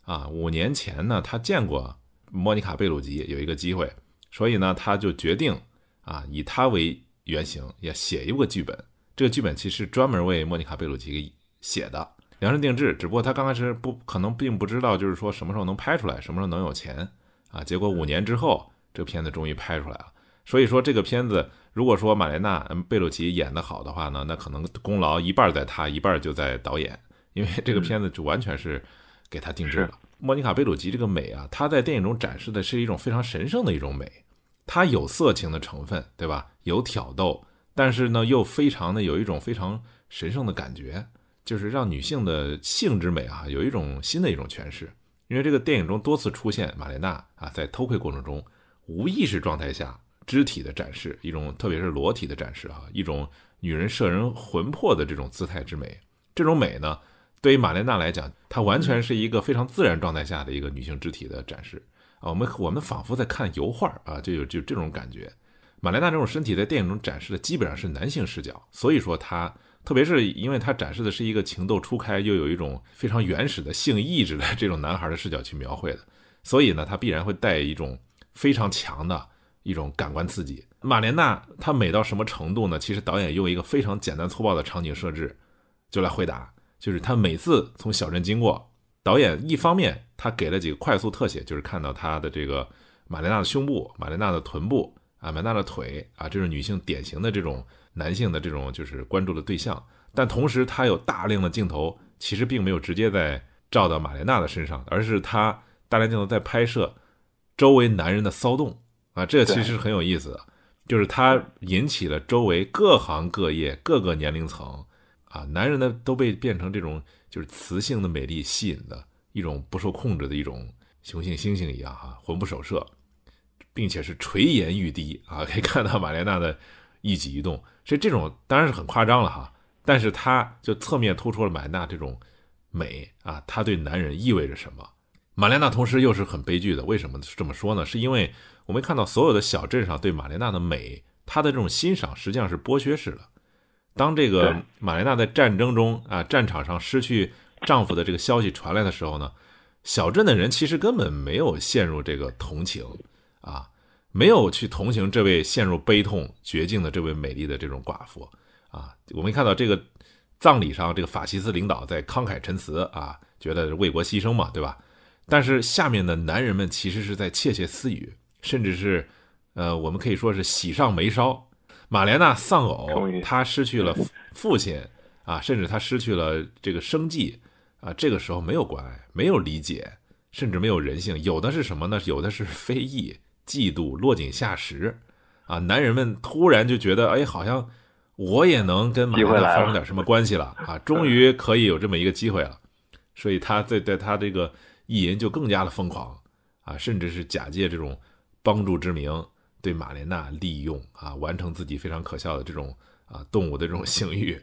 啊，五年前呢，他见过莫妮卡贝鲁吉有一个机会，所以呢，他就决定啊，以他为原型，也写一个剧本。这个剧本其实专门为莫妮卡贝鲁吉写的，量身定制。只不过他刚开始不可能并不知道，就是说什么时候能拍出来，什么时候能有钱啊。结果五年之后，这片子终于拍出来了。所以说，这个片子如果说马莲娜贝鲁奇演得好的话呢，那可能功劳一半在他，一半就在导演，因为这个片子就完全是。给他定制了。莫妮卡贝鲁奇这个美啊，她在电影中展示的是一种非常神圣的一种美，它有色情的成分，对吧？有挑逗，但是呢又非常的有一种非常神圣的感觉，就是让女性的性之美啊有一种新的一种诠释。因为这个电影中多次出现玛莲娜啊在偷窥过程中无意识状态下肢体的展示，一种特别是裸体的展示啊，一种女人摄人魂魄的这种姿态之美。这种美呢，对于玛莲娜来讲，她完全是一个非常自然状态下的一个女性肢体的展示啊。我们我们仿佛在看油画啊，就有就这种感觉。玛莲娜这种身体在电影中展示的基本上是男性视角，所以说她。特别是因为他展示的是一个情窦初开又有一种非常原始的性意志的这种男孩的视角去描绘的，所以呢，他必然会带一种非常强的一种感官刺激。马莲娜她美到什么程度呢？其实导演用一个非常简单粗暴的场景设置就来回答，就是她每次从小镇经过，导演一方面他给了几个快速特写，就是看到他的这个马莲娜的胸部、马莲娜的臀部啊、马莲娜的腿啊，这是女性典型的这种。男性的这种就是关注的对象，但同时他有大量的镜头，其实并没有直接在照到玛莲娜的身上，而是他大量镜头在拍摄周围男人的骚动啊，这其实很有意思的，就是它引起了周围各行各业各个年龄层啊，男人呢都被变成这种就是雌性的美丽吸引的一种不受控制的一种雄性猩猩一样哈，魂不守舍，并且是垂涎欲滴啊，可以看到玛莲娜的一举一动。所以这种当然是很夸张了哈，但是它就侧面突出了玛莲娜这种美啊，它对男人意味着什么？玛莲娜同时又是很悲剧的，为什么这么说呢？是因为我们看到所有的小镇上对玛莲娜的美，她的这种欣赏实际上是剥削式的。当这个玛莲娜在战争中啊战场上失去丈夫的这个消息传来的时候呢，小镇的人其实根本没有陷入这个同情啊。没有去同情这位陷入悲痛绝境的这位美丽的这种寡妇啊，我们看到这个葬礼上，这个法西斯领导在慷慨陈词啊，觉得为国牺牲嘛，对吧？但是下面的男人们其实是在窃窃私语，甚至是呃，我们可以说是喜上眉梢。玛莲娜丧偶，她失去了父亲啊，甚至她失去了这个生计啊，这个时候没有关爱，没有理解，甚至没有人性，有的是什么呢？有的是非议。嫉妒落井下石，啊，男人们突然就觉得，哎，好像我也能跟玛莲娜发生点什么关系了啊，终于可以有这么一个机会了，所以他对对他这个意淫就更加的疯狂啊，甚至是假借这种帮助之名对马莲娜利用啊，完成自己非常可笑的这种啊动物的这种性欲。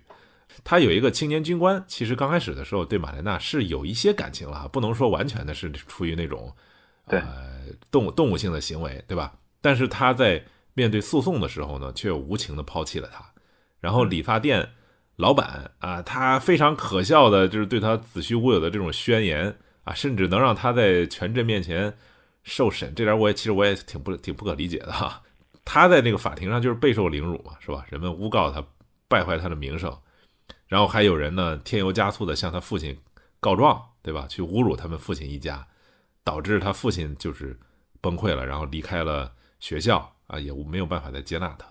他有一个青年军官，其实刚开始的时候对马莲娜是有一些感情了，不能说完全的是出于那种。对，动物动物性的行为，对吧？但是他在面对诉讼的时候呢，却无情的抛弃了他。然后理发店老板啊，他非常可笑的，就是对他子虚乌有的这种宣言啊，甚至能让他在全镇面前受审，这点我也其实我也挺不挺不可理解的哈。他在那个法庭上就是备受凌辱嘛，是吧？人们诬告他败坏他的名声，然后还有人呢添油加醋的向他父亲告状，对吧？去侮辱他们父亲一家。导致他父亲就是崩溃了，然后离开了学校啊，也没有办法再接纳他。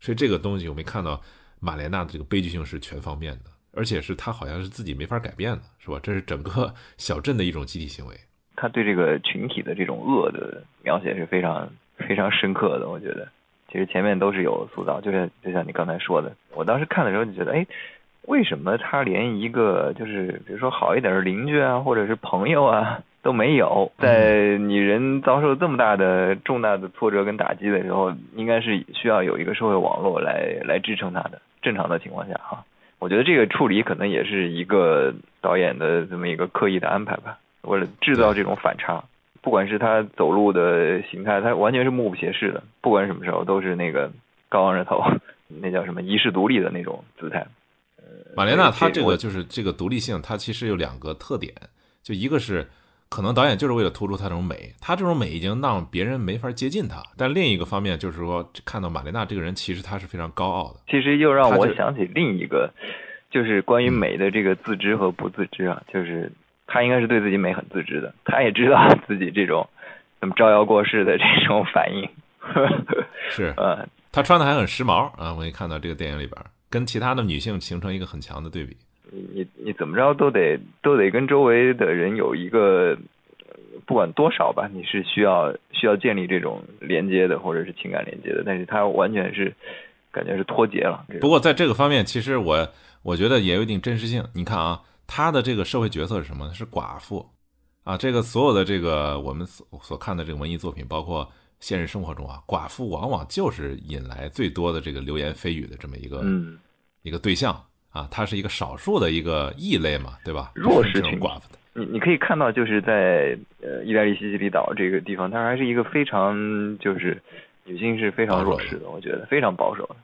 所以这个东西我没看到马莲娜的这个悲剧性是全方面的，而且是他好像是自己没法改变的，是吧？这是整个 小镇的一种集体行为。他对这个群体的这种恶的描写是非常非常深刻的，我觉得。其实前面都是有塑造，就像就像你刚才说的，我当时看的时候就觉得，哎，为什么他连一个就是比如说好一点的邻居啊，或者是朋友啊？都没有，在你人遭受这么大的重大的挫折跟打击的时候，应该是需要有一个社会网络来来支撑他的。正常的情况下，哈，我觉得这个处理可能也是一个导演的这么一个刻意的安排吧，为了制造这种反差。不管是他走路的形态，他完全是目不斜视的，不管什么时候都是那个高昂着头，那叫什么遗世独立的那种姿态。马莲娜她这个就是这个独立性，它其实有两个特点，就一个是。可能导演就是为了突出她这种美，她这种美已经让别人没法接近她。但另一个方面就是说，看到玛莲娜这个人，其实她是非常高傲的。其实又让我想起另一个，就是关于美的这个自知和不自知啊。就是她应该是对自己美很自知的，她也知道自己这种怎么招摇过市的这种反应。是，呃，她穿的还很时髦啊！我一看到这个电影里边，跟其他的女性形成一个很强的对比。你你你怎么着都得都得跟周围的人有一个，不管多少吧，你是需要需要建立这种连接的，或者是情感连接的。但是他完全是感觉是脱节了。不过在这个方面，其实我我觉得也有一定真实性。你看啊，他的这个社会角色是什么？是寡妇啊。这个所有的这个我们所所看的这个文艺作品，包括现实生活中啊，寡妇往往就是引来最多的这个流言蜚语的这么一个一个对象啊。他是一个少数的一个异类嘛，对吧？弱势群寡妇的。你你可以看到，就是在呃意大利西西里岛这个地方，它还是一个非常就是女性是非常弱势的，我觉得非常保守的。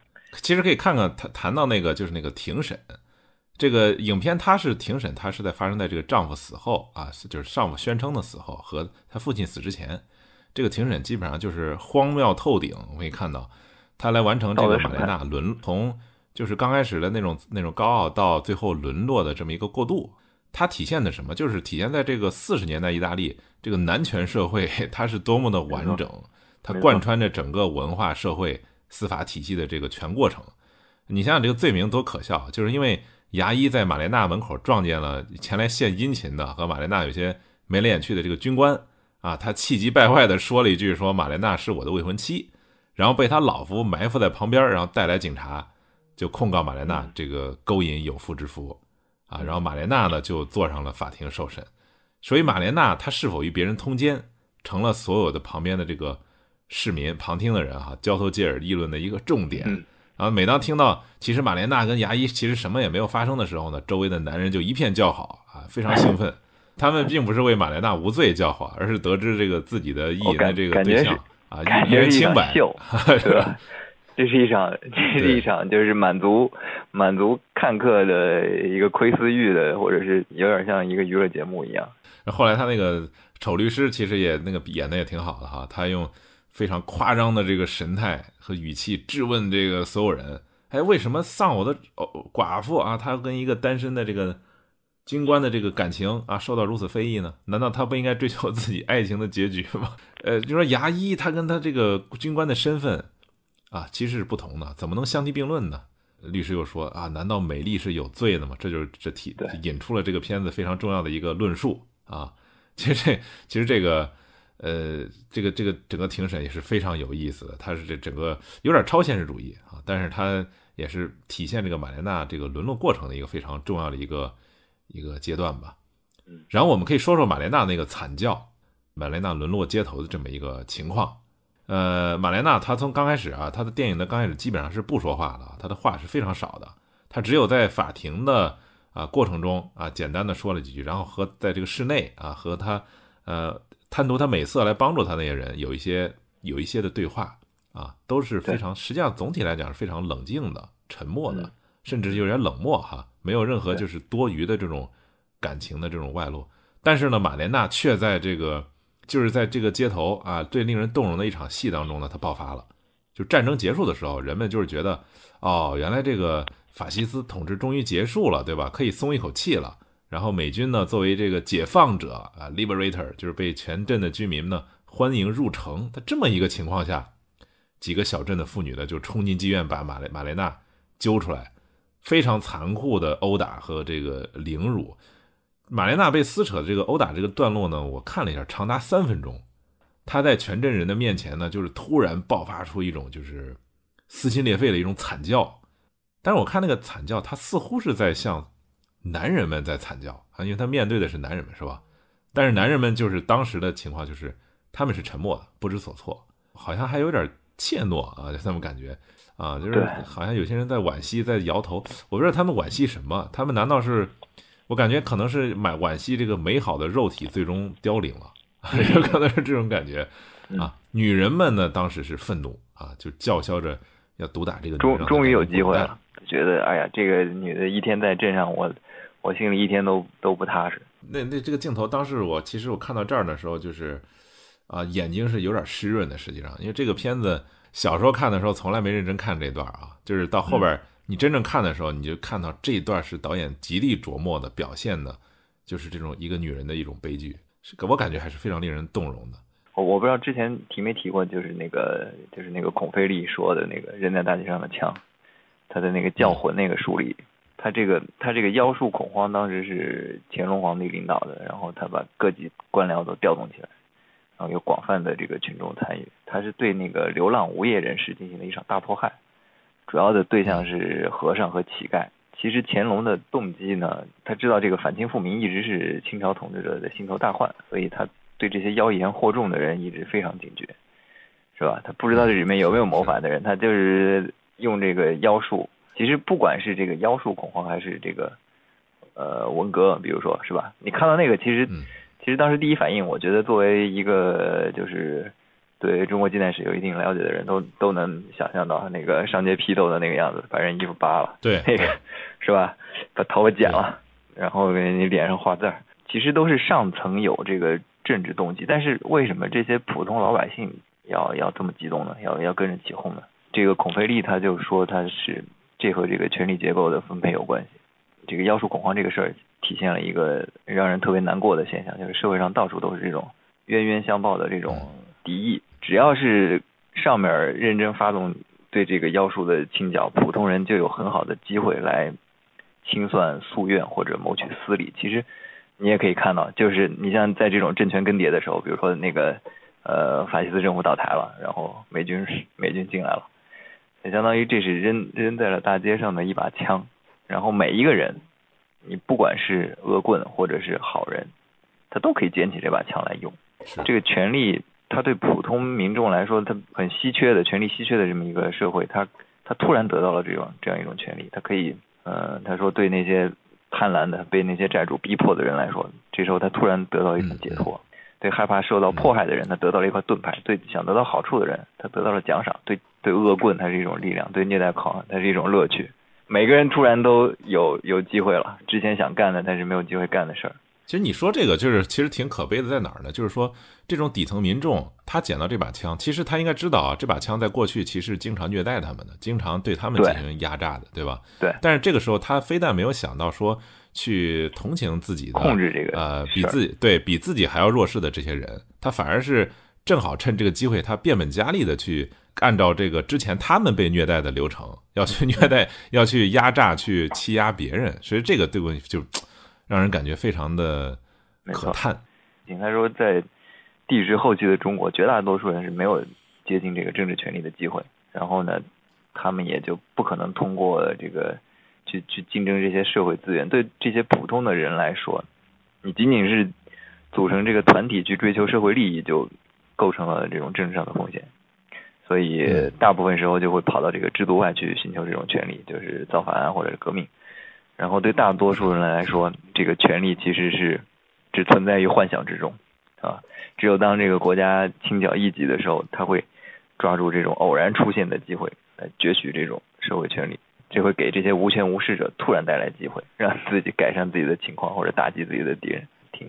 其实可以看看谈谈到那个就是那个庭审，这个影片它是庭审，它是在发生在这个丈夫死后啊，就是丈夫宣称的死后和他父亲死之前，这个庭审基本上就是荒谬透顶。我可以看到他来完成这个马莲娜轮从就是刚开始的那种那种高傲到最后沦落的这么一个过渡。它体现的什么？就是体现在这个四十年代意大利这个男权社会，它是多么的完整，它贯穿着整个文化、社会、司法体系的这个全过程。你想想这个罪名多可笑，就是因为牙医在玛莲娜门口撞见了前来献殷勤的和玛莲娜有些眉来眼去的这个军官啊，他气急败坏地说了一句：“说玛莲娜是我的未婚妻。”然后被他老夫埋伏在旁边，然后带来警察就控告马莲娜这个勾引有妇之夫。啊，然后马莲娜呢就坐上了法庭受审，所以马莲娜她是否与别人通奸，成了所有的旁边的这个市民旁听的人哈交头接耳议论的一个重点。然后每当听到其实马莲娜跟牙医其实什么也没有发生的时候呢，周围的男人就一片叫好啊，非常兴奋。他们并不是为马莲娜无罪叫好，而是得知这个自己的意淫的这个对象啊，一人清白，是吧？这是一场，这是一场，就是满足满足看客的一个窥私欲的，或者是有点像一个娱乐节目一样。后来他那个丑律师其实也那个演的也挺好的哈，他用非常夸张的这个神态和语气质问这个所有人：哎，为什么丧偶的寡妇啊？她跟一个单身的这个军官的这个感情啊受到如此非议呢？难道他不应该追求自己爱情的结局吗？呃，就说牙医他跟他这个军官的身份。啊，其实是不同的，怎么能相提并论呢？律师又说啊，难道美丽是有罪的吗？这就是这题引出了这个片子非常重要的一个论述啊。其实这其实这个呃，这个这个整个庭审也是非常有意思的，它是这整个有点超现实主义啊，但是它也是体现这个马莲娜这个沦落过程的一个非常重要的一个一个阶段吧。然后我们可以说说马莲娜那个惨叫，马莲娜沦落街头的这么一个情况。呃，马莲娜她从刚开始啊，她的电影的刚开始基本上是不说话的，她的话是非常少的，她只有在法庭的啊过程中啊简单的说了几句，然后和在这个室内啊和她呃贪图她美色来帮助她那些人有一些有一些的对话啊，都是非常实际上总体来讲是非常冷静的、沉默的，甚至有点冷漠哈，没有任何就是多余的这种感情的这种外露，但是呢，马莲娜却在这个。就是在这个街头啊，最令人动容的一场戏当中呢，它爆发了。就战争结束的时候，人们就是觉得，哦，原来这个法西斯统治终于结束了，对吧？可以松一口气了。然后美军呢，作为这个解放者啊，liberator，就是被全镇的居民呢欢迎入城。在这么一个情况下，几个小镇的妇女呢就冲进妓院，把马雷马雷娜揪出来，非常残酷的殴打和这个凌辱。玛莲娜被撕扯的这个殴打这个段落呢，我看了一下，长达三分钟。她在全镇人的面前呢，就是突然爆发出一种就是撕心裂肺的一种惨叫。但是我看那个惨叫，她似乎是在向男人们在惨叫啊，因为她面对的是男人们，是吧？但是男人们就是当时的情况就是他们是沉默的，不知所措，好像还有点怯懦啊，就这么感觉啊，就是好像有些人在惋惜，在摇头。我不知道他们惋惜什么，他们难道是？我感觉可能是买惋惜这个美好的肉体最终凋零了，有可能是这种感觉啊。女人们呢，当时是愤怒啊，就叫嚣着要毒打这个。终终于有机会了，觉得哎呀，这个女的一天在镇上，我我心里一天都都不踏实。那那这个镜头，当时我其实我看到这儿的时候，就是啊，眼睛是有点湿润的。实际上，因为这个片子小时候看的时候，从来没认真看这段啊，就是到后边。你真正看的时候，你就看到这一段是导演极力琢磨的表现的，就是这种一个女人的一种悲剧，是我感觉还是非常令人动容的。我我不知道之前提没提过，就是那个就是那个孔飞利说的那个人在大街上的枪，他的那个教魂那个书里，他这个他这个妖术恐慌当时是乾隆皇帝领导的，然后他把各级官僚都调动起来，然后有广泛的这个群众参与，他是对那个流浪无业人士进行了一场大迫害。主要的对象是和尚和乞丐。其实乾隆的动机呢，他知道这个反清复明一直是清朝统治者的心头大患，所以他对这些妖言惑众的人一直非常警觉，是吧？他不知道这里面有没有谋反的人，他就是用这个妖术。其实不管是这个妖术恐慌，还是这个呃文革，比如说是吧？你看到那个，其实其实当时第一反应，我觉得作为一个就是对中国近代史有一定了解的人都都能想象到那个上街批斗的那个样子，把人衣服扒了，对，那个 是吧？把头发剪了，然后给你脸上画字儿，其实都是上层有这个政治动机，但是为什么这些普通老百姓要要这么激动呢？要要跟着起哄呢？这个孔飞利他就说他是。这和这个权力结构的分配有关系。这个妖术恐慌这个事儿，体现了一个让人特别难过的现象，就是社会上到处都是这种冤冤相报的这种敌意。只要是上面认真发动对这个妖术的清剿，普通人就有很好的机会来清算夙愿或者谋取私利。其实你也可以看到，就是你像在这种政权更迭的时候，比如说那个呃法西斯政府倒台了，然后美军美军进来了。相当于这是扔扔在了大街上的一把枪，然后每一个人，你不管是恶棍或者是好人，他都可以捡起这把枪来用。这个权利，他对普通民众来说，他很稀缺的权利，稀缺的这么一个社会，他他突然得到了这种这样一种权利，他可以，呃，他说对那些贪婪的、被那些债主逼迫的人来说，这时候他突然得到一种解脱。对害怕受到迫害的人，他得到了一块盾牌；对想得到好处的人，他得到了奖赏。对对恶棍，它是一种力量；对虐待狂，它是一种乐趣。每个人突然都有有机会了，之前想干的但是没有机会干的事儿。其实你说这个就是其实挺可悲的，在哪儿呢？就是说这种底层民众，他捡到这把枪，其实他应该知道啊，这把枪在过去其实经常虐待他们的，经常对他们进行压榨的，对吧？对。但是这个时候，他非但没有想到说。去同情自己的控制这个呃，比自己对比自己还要弱势的这些人，他反而是正好趁这个机会，他变本加厉的去按照这个之前他们被虐待的流程，要去 虐待，要去压榨，去欺压别人。所以这个对我就让人感觉非常的可叹。应该说，在帝制后期的中国，绝大多数人是没有接近这个政治权利的机会，然后呢，他们也就不可能通过这个。去去竞争这些社会资源，对这些普通的人来说，你仅仅是组成这个团体去追求社会利益，就构成了这种政治上的风险。所以大部分时候就会跑到这个制度外去寻求这种权利，就是造反啊，或者是革命。然后对大多数人来说，这个权利其实是只存在于幻想之中啊。只有当这个国家清剿异己的时候，他会抓住这种偶然出现的机会来攫取这种社会权利。这会给这些无权无势者突然带来机会，让自己改善自己的情况或者打击自己的敌人，挺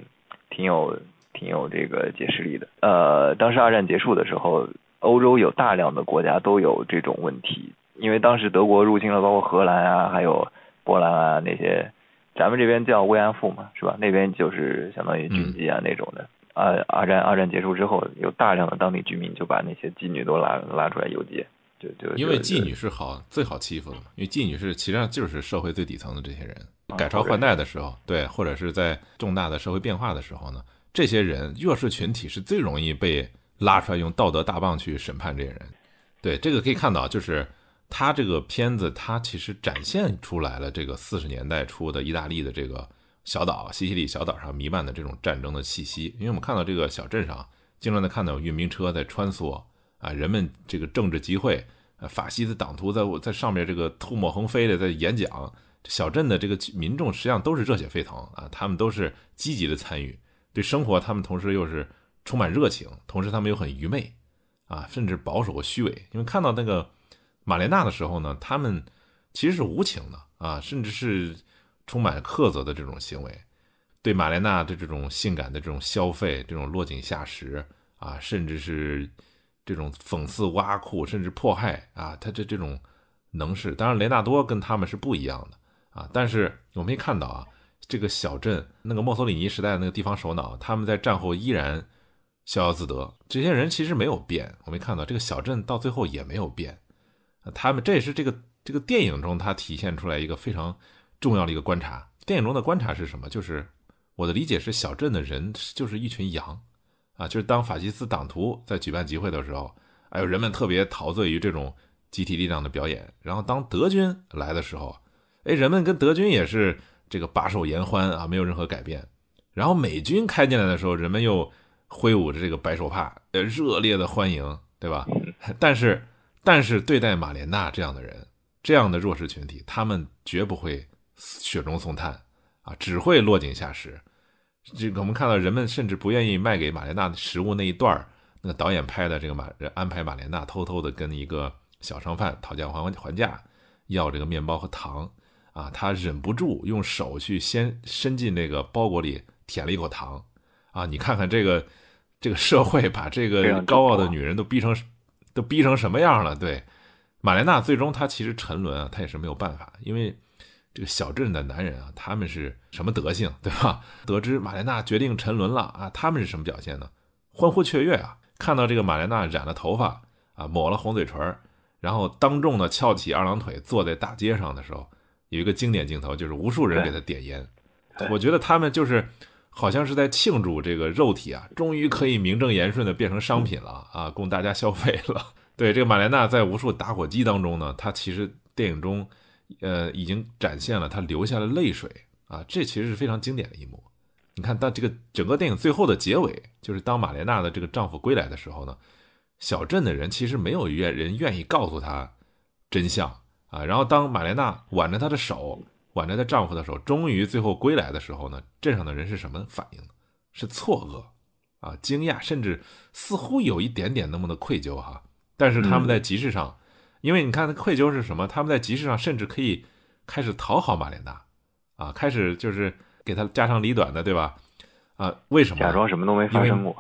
挺有挺有这个解释力的。呃，当时二战结束的时候，欧洲有大量的国家都有这种问题，因为当时德国入侵了，包括荷兰啊，还有波兰啊那些，咱们这边叫慰安妇嘛，是吧？那边就是相当于军妓啊那种的。呃，二战二战结束之后，有大量的当地居民就把那些妓女都拉拉出来游街。就就因为妓女是好最好欺负的嘛，因为妓女是实际上就是社会最底层的这些人，改朝换代的时候，对，或者是在重大的社会变化的时候呢，这些人弱势群体是最容易被拉出来用道德大棒去审判这些人。对，这个可以看到，就是他这个片子，他其实展现出来了这个四十年代初的意大利的这个小岛西西里小岛上弥漫的这种战争的气息，因为我们看到这个小镇上经常能看到运兵车在穿梭。啊，人们这个政治集会，法西斯党徒在在上面这个吐沫横飞的在演讲，小镇的这个民众实际上都是热血沸腾啊，他们都是积极的参与，对生活他们同时又是充满热情，同时他们又很愚昧，啊，甚至保守和虚伪。因为看到那个马莲娜的时候呢，他们其实是无情的啊，甚至是充满苛责的这种行为，对马莲娜的这种性感的这种消费，这种落井下石啊，甚至是。这种讽刺、挖苦，甚至迫害啊，他这这种能事，当然雷纳多跟他们是不一样的啊。但是我们可以看到啊，这个小镇那个墨索里尼时代的那个地方首脑，他们在战后依然逍遥自得。这些人其实没有变，我们看到这个小镇到最后也没有变。他们这也是这个这个电影中他体现出来一个非常重要的一个观察。电影中的观察是什么？就是我的理解是，小镇的人就是一群羊。啊，就是当法西斯党徒在举办集会的时候，哎呦，人们特别陶醉于这种集体力量的表演。然后当德军来的时候，哎，人们跟德军也是这个把手言欢啊，没有任何改变。然后美军开进来的时候，人们又挥舞着这个白手帕，呃，热烈的欢迎，对吧？但是，但是对待马莲娜这样的人，这样的弱势群体，他们绝不会雪中送炭啊，只会落井下石。这个我们看到，人们甚至不愿意卖给马莲娜的食物那一段那个导演拍的这个马安排马莲娜偷偷的跟一个小商贩讨价还还价，要这个面包和糖啊，他忍不住用手去先伸进那个包裹里舔了一口糖啊，你看看这个这个社会把这个高傲的女人都逼成都逼成什么样了？对，马莲娜最终她其实沉沦啊，她也是没有办法，因为。这个小镇的男人啊，他们是什么德性，对吧？得知马莲娜决定沉沦了啊，他们是什么表现呢？欢呼雀跃啊！看到这个马莲娜染了头发啊，抹了红嘴唇，然后当众的翘起二郎腿坐在大街上的时候，有一个经典镜头，就是无数人给她点烟。我觉得他们就是好像是在庆祝这个肉体啊，终于可以名正言顺的变成商品了啊，供大家消费了。对这个马莲娜在无数打火机当中呢，她其实电影中。呃，已经展现了她流下了泪水啊，这其实是非常经典的一幕。你看，当这个整个电影最后的结尾，就是当玛莲娜的这个丈夫归来的时候呢，小镇的人其实没有愿人愿意告诉他真相啊。然后当玛莲娜挽着她的手，挽着她丈夫的手，终于最后归来的时候呢，镇上的人是什么反应呢？是错愕啊，惊讶，甚至似乎有一点点那么的愧疚哈。但是他们在集市上。因为你看，那愧疚是什么？他们在集市上甚至可以开始讨好马莲娜，啊，开始就是给她家长里短的，对吧？啊，为什么？假装什么都没发生过。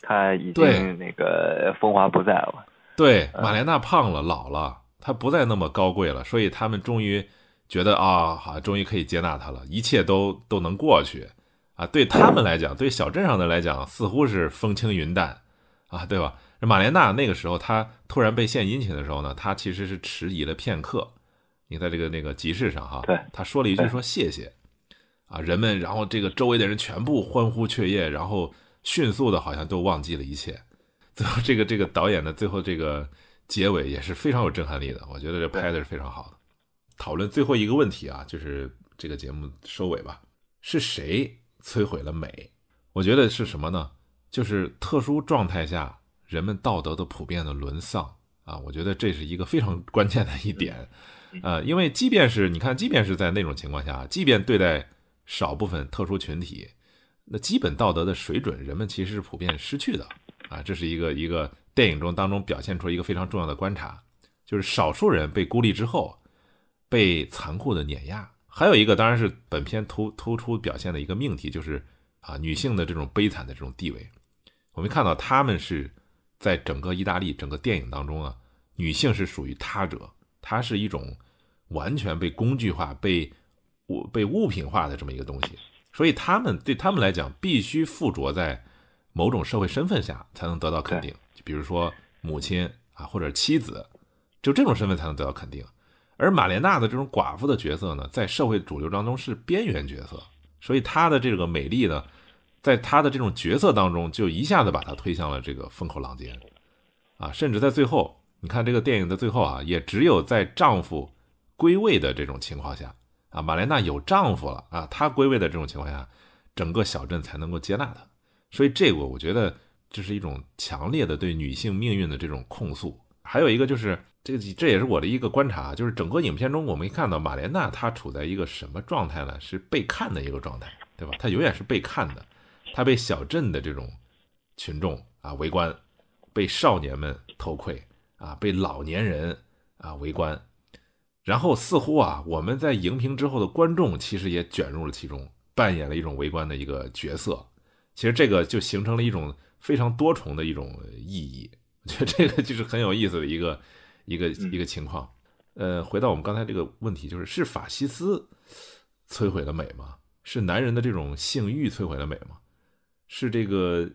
他已经那个风华不再了。对，马莲娜胖了，老了，她不再那么高贵了，所以他们终于觉得啊，好，终于可以接纳他了，一切都都能过去啊。对他们来讲，对小镇上的来讲，似乎是风轻云淡啊，对吧？马莲娜那个时候，她突然被献殷勤的时候呢，她其实是迟疑了片刻。你在这个那个集市上哈，对，她说了一句说谢谢，啊，人们，然后这个周围的人全部欢呼雀跃，然后迅速的好像都忘记了一切。最后这个这个导演的最后这个结尾也是非常有震撼力的，我觉得这拍的是非常好的。讨论最后一个问题啊，就是这个节目收尾吧，是谁摧毁了美？我觉得是什么呢？就是特殊状态下。人们道德的普遍的沦丧啊，我觉得这是一个非常关键的一点，呃，因为即便是你看，即便是在那种情况下，即便对待少部分特殊群体，那基本道德的水准，人们其实是普遍失去的啊，这是一个一个电影中当中表现出一个非常重要的观察，就是少数人被孤立之后，被残酷的碾压，还有一个当然是本片突突出表现的一个命题，就是啊女性的这种悲惨的这种地位，我们看到他们是。在整个意大利整个电影当中啊，女性是属于他者，她是一种完全被工具化、被物被物品化的这么一个东西，所以他们对他们来讲，必须附着在某种社会身份下才能得到肯定，就比如说母亲啊或者妻子，就这种身份才能得到肯定。而玛莲娜的这种寡妇的角色呢，在社会主流当中是边缘角色，所以她的这个美丽呢。在她的这种角色当中，就一下子把她推向了这个风口浪尖，啊，甚至在最后，你看这个电影的最后啊，也只有在丈夫归位的这种情况下，啊，玛莲娜有丈夫了啊，她归位的这种情况下，整个小镇才能够接纳她。所以这个我觉得这是一种强烈的对女性命运的这种控诉。还有一个就是这个，这也是我的一个观察，就是整个影片中我们看到玛莲娜她处在一个什么状态呢？是被看的一个状态，对吧？她永远是被看的。她被小镇的这种群众啊围观，被少年们偷窥啊，被老年人啊围观，然后似乎啊，我们在荧屏之后的观众其实也卷入了其中，扮演了一种围观的一个角色。其实这个就形成了一种非常多重的一种意义。我觉得这个就是很有意思的一个一个一个情况。呃，回到我们刚才这个问题，就是是法西斯摧毁了美吗？是男人的这种性欲摧毁了美吗？是这个，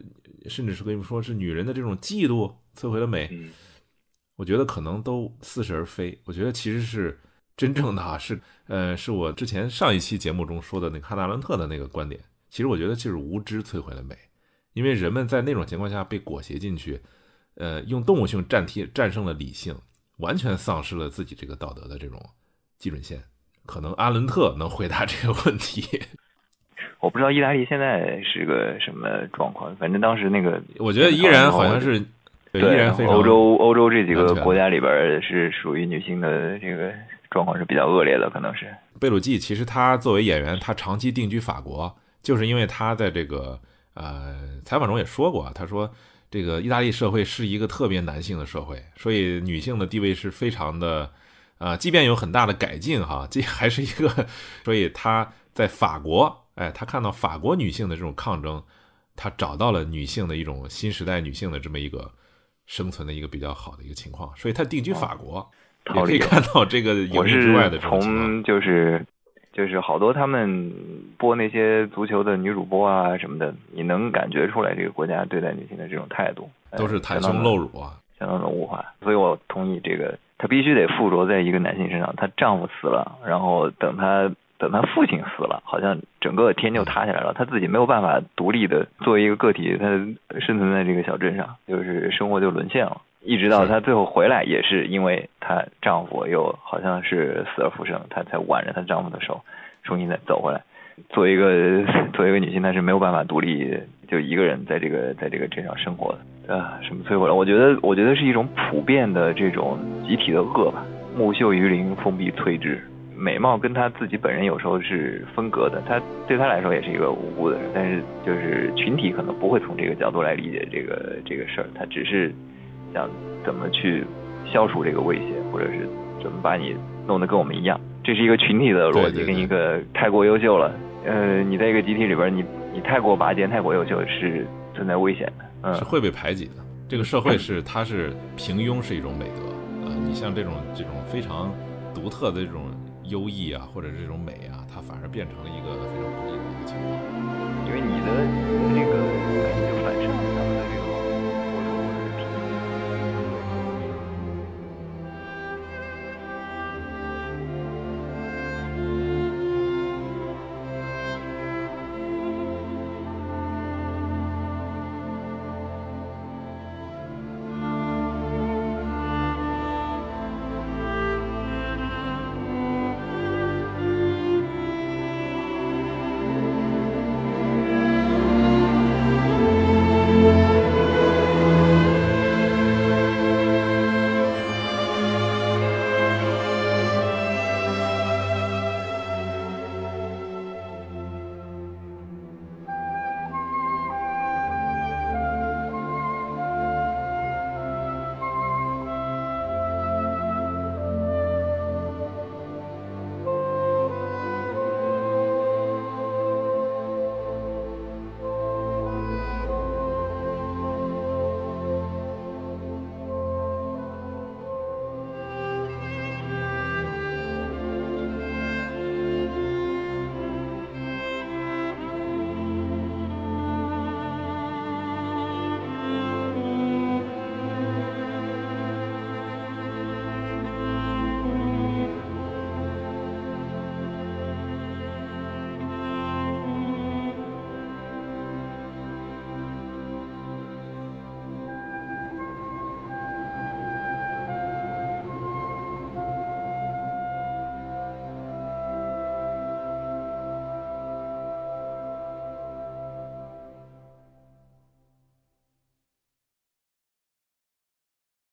甚至是跟你们说，是女人的这种嫉妒摧毁了美。我觉得可能都似是而非。我觉得其实是真正的啊，是呃，是我之前上一期节目中说的那个哈纳伦特的那个观点。其实我觉得就是无知摧毁了美，因为人们在那种情况下被裹挟进去，呃，用动物性战替战胜了理性。完全丧失了自己这个道德的这种基准线。可能阿伦特能回答这个问题。我不知道意大利现在是个什么状况，反正当时那个，我觉得依然好像是，对，依然非常欧洲欧洲这几个国家里边是属于女性的这个状况是比较恶劣的，可能是。贝鲁季其实他作为演员，他长期定居法国，就是因为他在这个呃采访中也说过，他说这个意大利社会是一个特别男性的社会，所以女性的地位是非常的啊、即便有很大的改进哈，这还是一个，所以他在法国，哎，他看到法国女性的这种抗争，他找到了女性的一种新时代女性的这么一个生存的一个比较好的一个情况，所以他定居法国，也可以看到这个影我迷之外是的这种情况。从就是就是好多他们播那些足球的女主播啊什么的，你能感觉出来这个国家对待女性的这种态度，呃都是袒胸露乳啊，相当的物化，所以我同意这个，她必须得附着在一个男性身上。她丈夫死了，然后等她等她父亲死了，好像整个天就塌下来了，她自己没有办法独立的作为一个个体，她生存在这个小镇上，就是生活就沦陷了。一直到她最后回来，也是因为她丈夫又好像是死而复生，她才挽着她丈夫的手，重新再走回来。作为一个 作为一个女性，她是没有办法独立就一个人在这个在这个镇上生活的。啊，什么摧毁了？我觉得，我觉得是一种普遍的这种集体的恶吧。木秀于林，风必摧之。美貌跟她自己本人有时候是分隔的，她对她来说也是一个无辜的人，但是就是群体可能不会从这个角度来理解这个这个事儿，她只是想怎么去消除这个威胁，或者是怎么把你弄得跟我们一样，这是一个群体的逻辑，跟一个太过优秀了，呃，你在一个集体里边，你你太过拔尖、太过优秀是存在危险的，嗯，是会被排挤的。这个社会是它是平庸是一种美德啊、你像这种这种非常独特的这种优异啊，或者这种美啊，它反而变成了一个非常